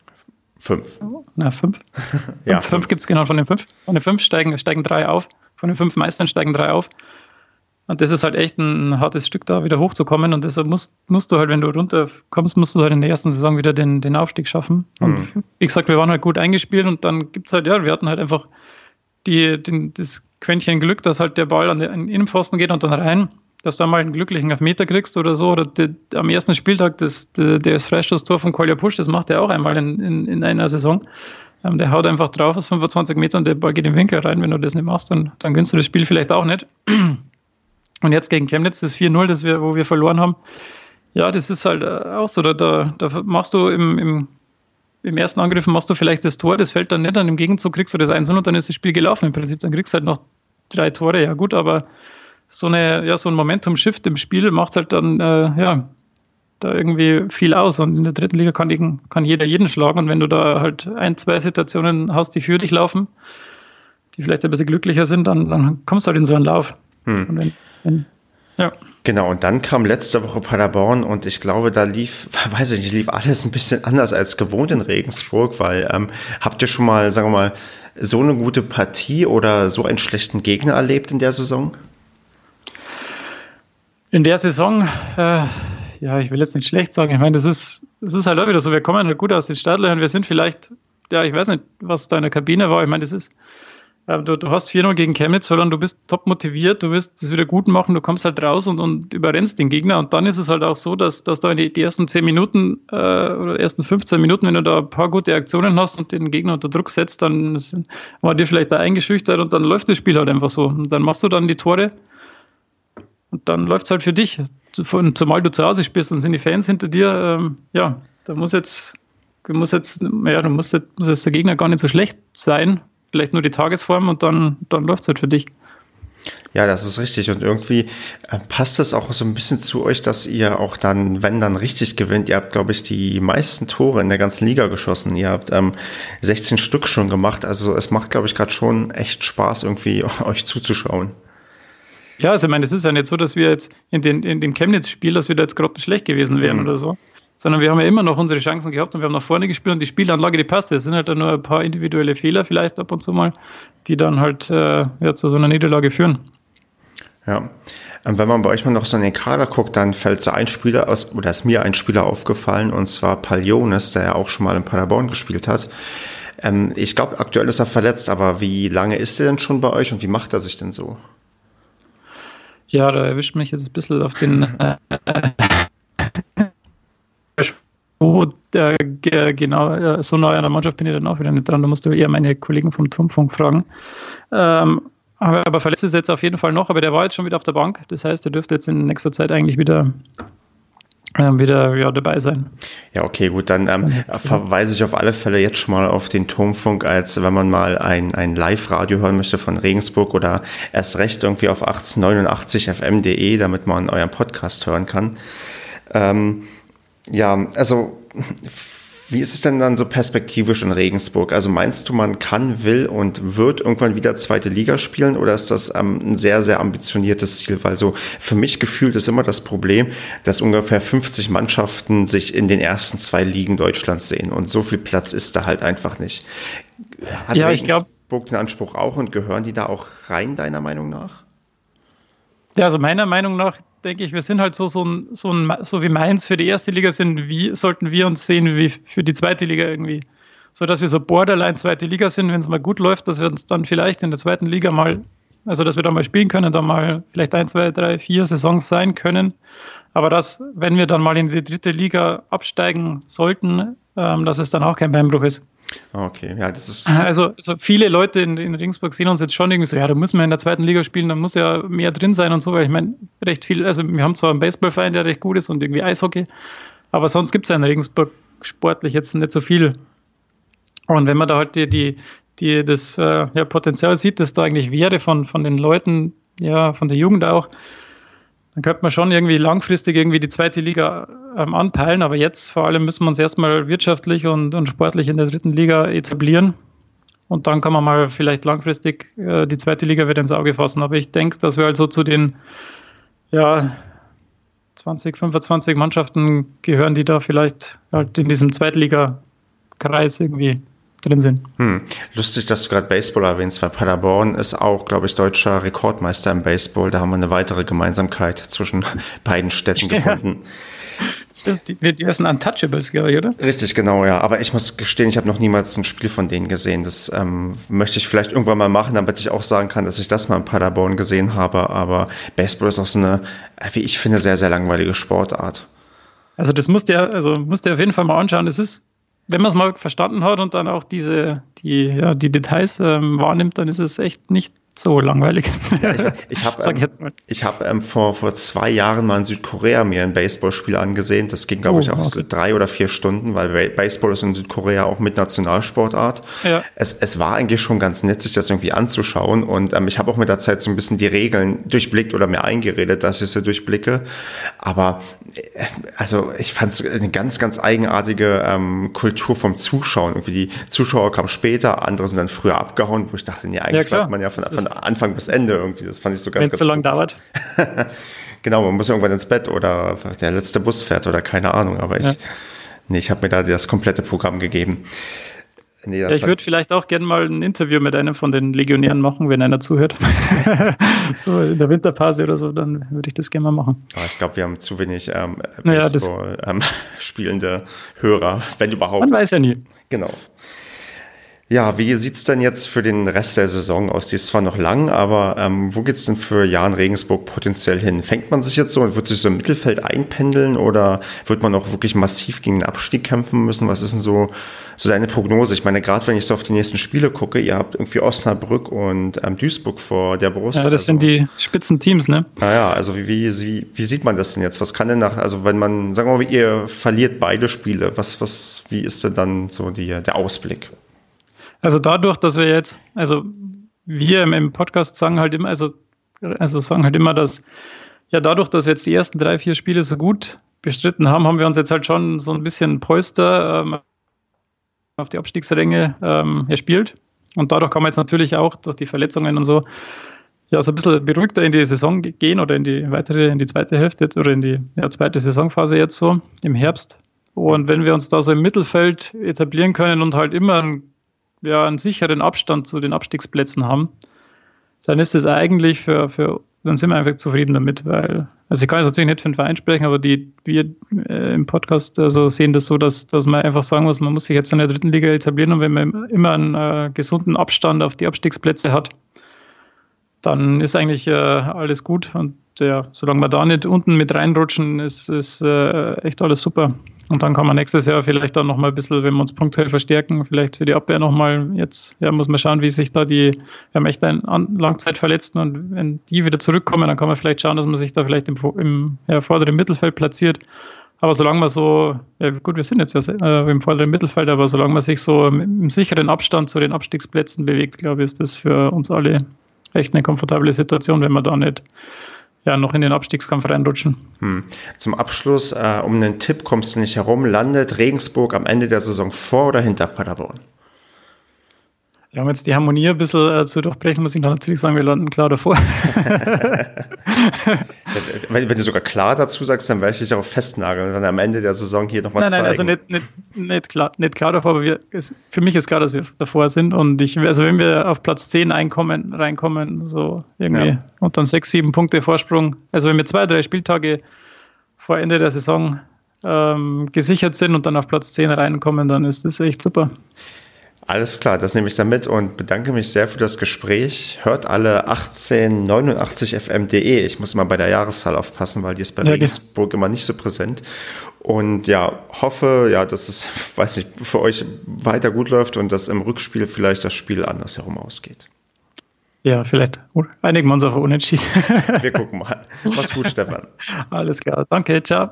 Fünf. Na, fünf. ja, fünf, fünf gibt es genau von den fünf. Von den fünf steigen, steigen drei auf. Von den fünf Meistern steigen drei auf. Und das ist halt echt ein hartes Stück, da wieder hochzukommen. Und deshalb musst, musst du halt, wenn du runterkommst, musst du halt in der ersten Saison wieder den, den Aufstieg schaffen. Und mhm. wie gesagt, wir waren halt gut eingespielt und dann gibt es halt, ja, wir hatten halt einfach die, den, das Quäntchen Glück, dass halt der Ball an den Innenpfosten geht und dann rein, dass du mal einen glücklichen Elfmeter kriegst oder so. Oder die, am ersten Spieltag das, das, das Freistoßtor von Kolja Pusch, das macht er auch einmal in, in, in einer Saison. Ähm, der haut einfach drauf aus 25 Metern und der Ball geht im Winkel rein. Wenn du das nicht machst, dann, dann gewinnst du das Spiel vielleicht auch nicht. Und jetzt gegen Chemnitz, das 4-0, das wir, wo wir verloren haben, ja, das ist halt äh, auch so. Da, da, da machst du im, im, im, ersten Angriff machst du vielleicht das Tor, das fällt dann nicht, dann im Gegenzug kriegst du das 1 und dann ist das Spiel gelaufen im Prinzip. Dann kriegst du halt noch drei Tore, ja gut, aber so, eine, ja, so ein Momentum-Shift im Spiel macht halt dann, äh, ja, da irgendwie viel aus. Und in der dritten Liga kann, kann jeder jeden schlagen. Und wenn du da halt ein, zwei Situationen hast, die für dich laufen, die vielleicht ein bisschen glücklicher sind, dann, dann kommst du halt in so einen Lauf. Hm. Wenn, ja. Genau, und dann kam letzte Woche Paderborn und ich glaube, da lief, weiß ich nicht, lief alles ein bisschen anders als gewohnt in Regensburg, weil ähm, habt ihr schon mal, sagen wir mal, so eine gute Partie oder so einen schlechten Gegner erlebt in der Saison? In der Saison, äh, ja, ich will jetzt nicht schlecht sagen, ich meine, das ist, das ist halt auch wieder so, wir kommen halt gut aus den Startlöchern, wir sind vielleicht, ja, ich weiß nicht, was da in der Kabine war, ich meine, das ist, Du, du hast 4-0 gegen Chemnitz verloren, du bist top motiviert, du wirst es wieder gut machen, du kommst halt raus und, und überrennst den Gegner. Und dann ist es halt auch so, dass, dass da in die, die ersten 10 Minuten äh, oder ersten 15 Minuten, wenn du da ein paar gute Aktionen hast und den Gegner unter Druck setzt, dann war dir vielleicht da eingeschüchtert und dann läuft das Spiel halt einfach so. Und dann machst du dann die Tore und dann läuft es halt für dich. Zumal du zu Hause spielst, dann sind die Fans hinter dir. Ähm, ja, da muss jetzt muss jetzt, ja, du musst, muss jetzt der Gegner gar nicht so schlecht sein. Vielleicht nur die Tagesform und dann, dann läuft es halt für dich. Ja, das ist richtig. Und irgendwie äh, passt es auch so ein bisschen zu euch, dass ihr auch dann, wenn dann richtig gewinnt, ihr habt, glaube ich, die meisten Tore in der ganzen Liga geschossen. Ihr habt ähm, 16 Stück schon gemacht. Also es macht, glaube ich, gerade schon echt Spaß, irgendwie euch zuzuschauen. Ja, also ich meine, es ist ja nicht so, dass wir jetzt in den, in dem Chemnitz-Spiel, dass wir da jetzt gerade schlecht gewesen wären mhm. oder so sondern wir haben ja immer noch unsere Chancen gehabt und wir haben nach vorne gespielt und die Spielanlage, die passt. Es sind halt dann nur ein paar individuelle Fehler vielleicht ab und zu mal, die dann halt äh, ja, zu so einer Niederlage führen. Ja. Ähm, wenn man bei euch mal noch so in den Kader guckt, dann fällt so ein Spieler aus, oder ist mir ein Spieler aufgefallen, und zwar Palionis, der ja auch schon mal in Paderborn gespielt hat. Ähm, ich glaube, aktuell ist er verletzt, aber wie lange ist er denn schon bei euch und wie macht er sich denn so? Ja, da erwischt mich jetzt ein bisschen auf den äh, wo der, genau so neu an der Mannschaft bin ich dann auch wieder nicht dran. Da musst du eher meine Kollegen vom Turmfunk fragen. Ähm, aber, aber verletzt ist jetzt auf jeden Fall noch, aber der war jetzt schon wieder auf der Bank. Das heißt, er dürfte jetzt in nächster Zeit eigentlich wieder äh, wieder ja, dabei sein. Ja, okay, gut, dann ähm, verweise ich auf alle Fälle jetzt schon mal auf den Turmfunk, als wenn man mal ein, ein Live-Radio hören möchte von Regensburg oder erst recht irgendwie auf 1889fm.de, damit man euren Podcast hören kann. Ähm, ja, also wie ist es denn dann so perspektivisch in Regensburg? Also meinst du, man kann, will und wird irgendwann wieder zweite Liga spielen oder ist das ähm, ein sehr, sehr ambitioniertes Ziel? Weil so für mich gefühlt ist immer das Problem, dass ungefähr 50 Mannschaften sich in den ersten zwei Ligen Deutschlands sehen und so viel Platz ist da halt einfach nicht. Hat ja, Regensburg glaub, den Anspruch auch und gehören die da auch rein, deiner Meinung nach? Ja, also meiner Meinung nach denke ich, wir sind halt so, so, ein, so, ein, so wie Mainz für die erste Liga sind, wie sollten wir uns sehen wie für die zweite Liga irgendwie. So dass wir so borderline zweite Liga sind, wenn es mal gut läuft, dass wir uns dann vielleicht in der zweiten Liga mal, also dass wir da mal spielen können, da mal vielleicht ein, zwei, drei, vier Saisons sein können. Aber dass, wenn wir dann mal in die dritte Liga absteigen sollten, ähm, dass es dann auch kein Beinbruch ist. Okay, ja, das ist. Also, also viele Leute in, in Regensburg sehen uns jetzt schon irgendwie so, ja, da muss man in der zweiten Liga spielen, da muss ja mehr drin sein und so, weil ich meine, recht viel, also wir haben zwar einen Baseballverein, der recht gut ist und irgendwie Eishockey, aber sonst gibt es ja in Regensburg sportlich jetzt nicht so viel. Und wenn man da halt die, die, die das äh, ja, Potenzial sieht, das da eigentlich wäre von, von den Leuten, ja, von der Jugend auch, dann könnte man schon irgendwie langfristig irgendwie die zweite Liga ähm, anpeilen, aber jetzt vor allem müssen wir uns erstmal wirtschaftlich und, und sportlich in der dritten Liga etablieren. Und dann kann man mal vielleicht langfristig äh, die zweite Liga wieder ins Auge fassen. Aber ich denke, dass wir also zu den ja, 20, 25 Mannschaften gehören, die da vielleicht halt in diesem Zweitliga-Kreis irgendwie drin sind. Hm. Lustig, dass du gerade Baseball erwähnst, weil Paderborn ist auch, glaube ich, deutscher Rekordmeister im Baseball. Da haben wir eine weitere Gemeinsamkeit zwischen beiden Städten gefunden. Ja. Stimmt, die, die Untouchables, glaube ich, oder? Richtig, genau, ja. Aber ich muss gestehen, ich habe noch niemals ein Spiel von denen gesehen. Das ähm, möchte ich vielleicht irgendwann mal machen, damit ich auch sagen kann, dass ich das mal in Paderborn gesehen habe. Aber Baseball ist auch so eine, wie ich finde, sehr, sehr langweilige Sportart. Also das musst du also musst du auf jeden Fall mal anschauen. Das ist wenn man es mal verstanden hat und dann auch diese, die, ja, die Details ähm, wahrnimmt, dann ist es echt nicht so langweilig. Ja, ich, ich habe ähm, ich hab, ähm, vor, vor zwei Jahren mal in Südkorea mir ein Baseballspiel angesehen. Das ging, glaube oh, ich, auch okay. so drei oder vier Stunden, weil Baseball ist in Südkorea auch mit Nationalsportart. Ja. Es, es war eigentlich schon ganz nett, sich das irgendwie anzuschauen. Und ähm, ich habe auch mit der Zeit so ein bisschen die Regeln durchblickt oder mir eingeredet, dass ich sie durchblicke. Aber äh, also ich fand es eine ganz, ganz eigenartige ähm, Kultur vom Zuschauen. Irgendwie die Zuschauer kamen später, andere sind dann früher abgehauen, wo ich dachte, nee, eigentlich ja, man ja von, von von Anfang bis Ende irgendwie. Das fand ich so ganz, Wenn es so lange dauert. genau, man muss irgendwann ins Bett oder der letzte Bus fährt oder keine Ahnung. Aber ich, ja. nee, ich habe mir da das komplette Programm gegeben. Nee, ja, ich würde vielleicht auch gerne mal ein Interview mit einem von den Legionären machen, wenn einer zuhört. so in der Winterpause oder so, dann würde ich das gerne mal machen. Aber ich glaube, wir haben zu wenig ähm, Baseball, ähm, spielende Hörer, wenn überhaupt. Man weiß ja nie. Genau. Ja, wie sieht es denn jetzt für den Rest der Saison aus? Die ist zwar noch lang, aber ähm, wo geht es denn für Jan Regensburg potenziell hin? Fängt man sich jetzt so und wird sich so im Mittelfeld einpendeln oder wird man auch wirklich massiv gegen den Abstieg kämpfen müssen? Was ist denn so, so deine Prognose? Ich meine, gerade wenn ich so auf die nächsten Spiele gucke, ihr habt irgendwie Osnabrück und ähm, Duisburg vor der Brust. Ja, das also, sind die Spitzenteams, ne? Naja, also wie, wie, wie sieht man das denn jetzt? Was kann denn nach, also wenn man, sagen wir mal, ihr verliert beide Spiele, was, was, wie ist denn dann so die, der Ausblick? Also dadurch, dass wir jetzt, also wir im, Podcast sagen halt immer, also, also sagen halt immer, dass ja dadurch, dass wir jetzt die ersten drei, vier Spiele so gut bestritten haben, haben wir uns jetzt halt schon so ein bisschen Polster ähm, auf die Abstiegsränge ähm, erspielt. Und dadurch kann man jetzt natürlich auch durch die Verletzungen und so ja so ein bisschen beruhigter in die Saison gehen oder in die weitere, in die zweite Hälfte jetzt, oder in die ja, zweite Saisonphase jetzt so im Herbst. Und wenn wir uns da so im Mittelfeld etablieren können und halt immer ein ja, einen sicheren Abstand zu den Abstiegsplätzen haben, dann ist es eigentlich für, für dann sind wir einfach zufrieden damit, weil, also ich kann jetzt natürlich nicht für den Verein sprechen, aber die, wir äh, im Podcast also sehen das so, dass, dass man einfach sagen muss, man muss sich jetzt in der dritten Liga etablieren und wenn man immer einen äh, gesunden Abstand auf die Abstiegsplätze hat, dann ist eigentlich äh, alles gut und ja, solange wir da nicht unten mit reinrutschen, ist, ist äh, echt alles super. Und dann kann man nächstes Jahr vielleicht auch nochmal ein bisschen, wenn wir uns punktuell verstärken, vielleicht für die Abwehr nochmal, jetzt ja, muss man schauen, wie sich da die, wir haben echt einen Langzeitverletzten und wenn die wieder zurückkommen, dann kann man vielleicht schauen, dass man sich da vielleicht im, im ja, vorderen Mittelfeld platziert. Aber solange man so, ja gut, wir sind jetzt ja äh, im vorderen Mittelfeld, aber solange man sich so im sicheren Abstand zu den Abstiegsplätzen bewegt, glaube ich, ist das für uns alle echt eine komfortable Situation, wenn man da nicht ja, noch in den Abstiegskampf reinrutschen. Hm. Zum Abschluss, äh, um einen Tipp kommst du nicht herum, landet Regensburg am Ende der Saison vor oder hinter Paderborn? Ja, um jetzt die Harmonie ein bisschen äh, zu durchbrechen, muss ich natürlich sagen, wir landen klar davor. wenn, wenn, du sogar klar dazu sagst, dann werde ich dich darauf festnageln und dann am Ende der Saison hier nochmal zeigen. Nein, also nicht, nicht, nicht, klar, nicht klar davor, aber wir, es, für mich ist klar, dass wir davor sind und ich, also wenn wir auf Platz 10 einkommen, reinkommen, so irgendwie ja. und dann sechs, sieben Punkte Vorsprung, also wenn wir zwei, drei Spieltage vor Ende der Saison ähm, gesichert sind und dann auf Platz 10 reinkommen, dann ist das echt super. Alles klar, das nehme ich damit und bedanke mich sehr für das Gespräch. Hört alle 1889fm.de. Ich muss mal bei der Jahreszahl aufpassen, weil die ist bei ja, Regensburg immer nicht so präsent. Und ja, hoffe, ja, dass es, weiß nicht, für euch weiter gut läuft und dass im Rückspiel vielleicht das Spiel andersherum ausgeht. Ja, vielleicht einigen wir uns auf Unentschieden. wir gucken mal. Mach's gut, Stefan. Alles klar. Danke, ciao.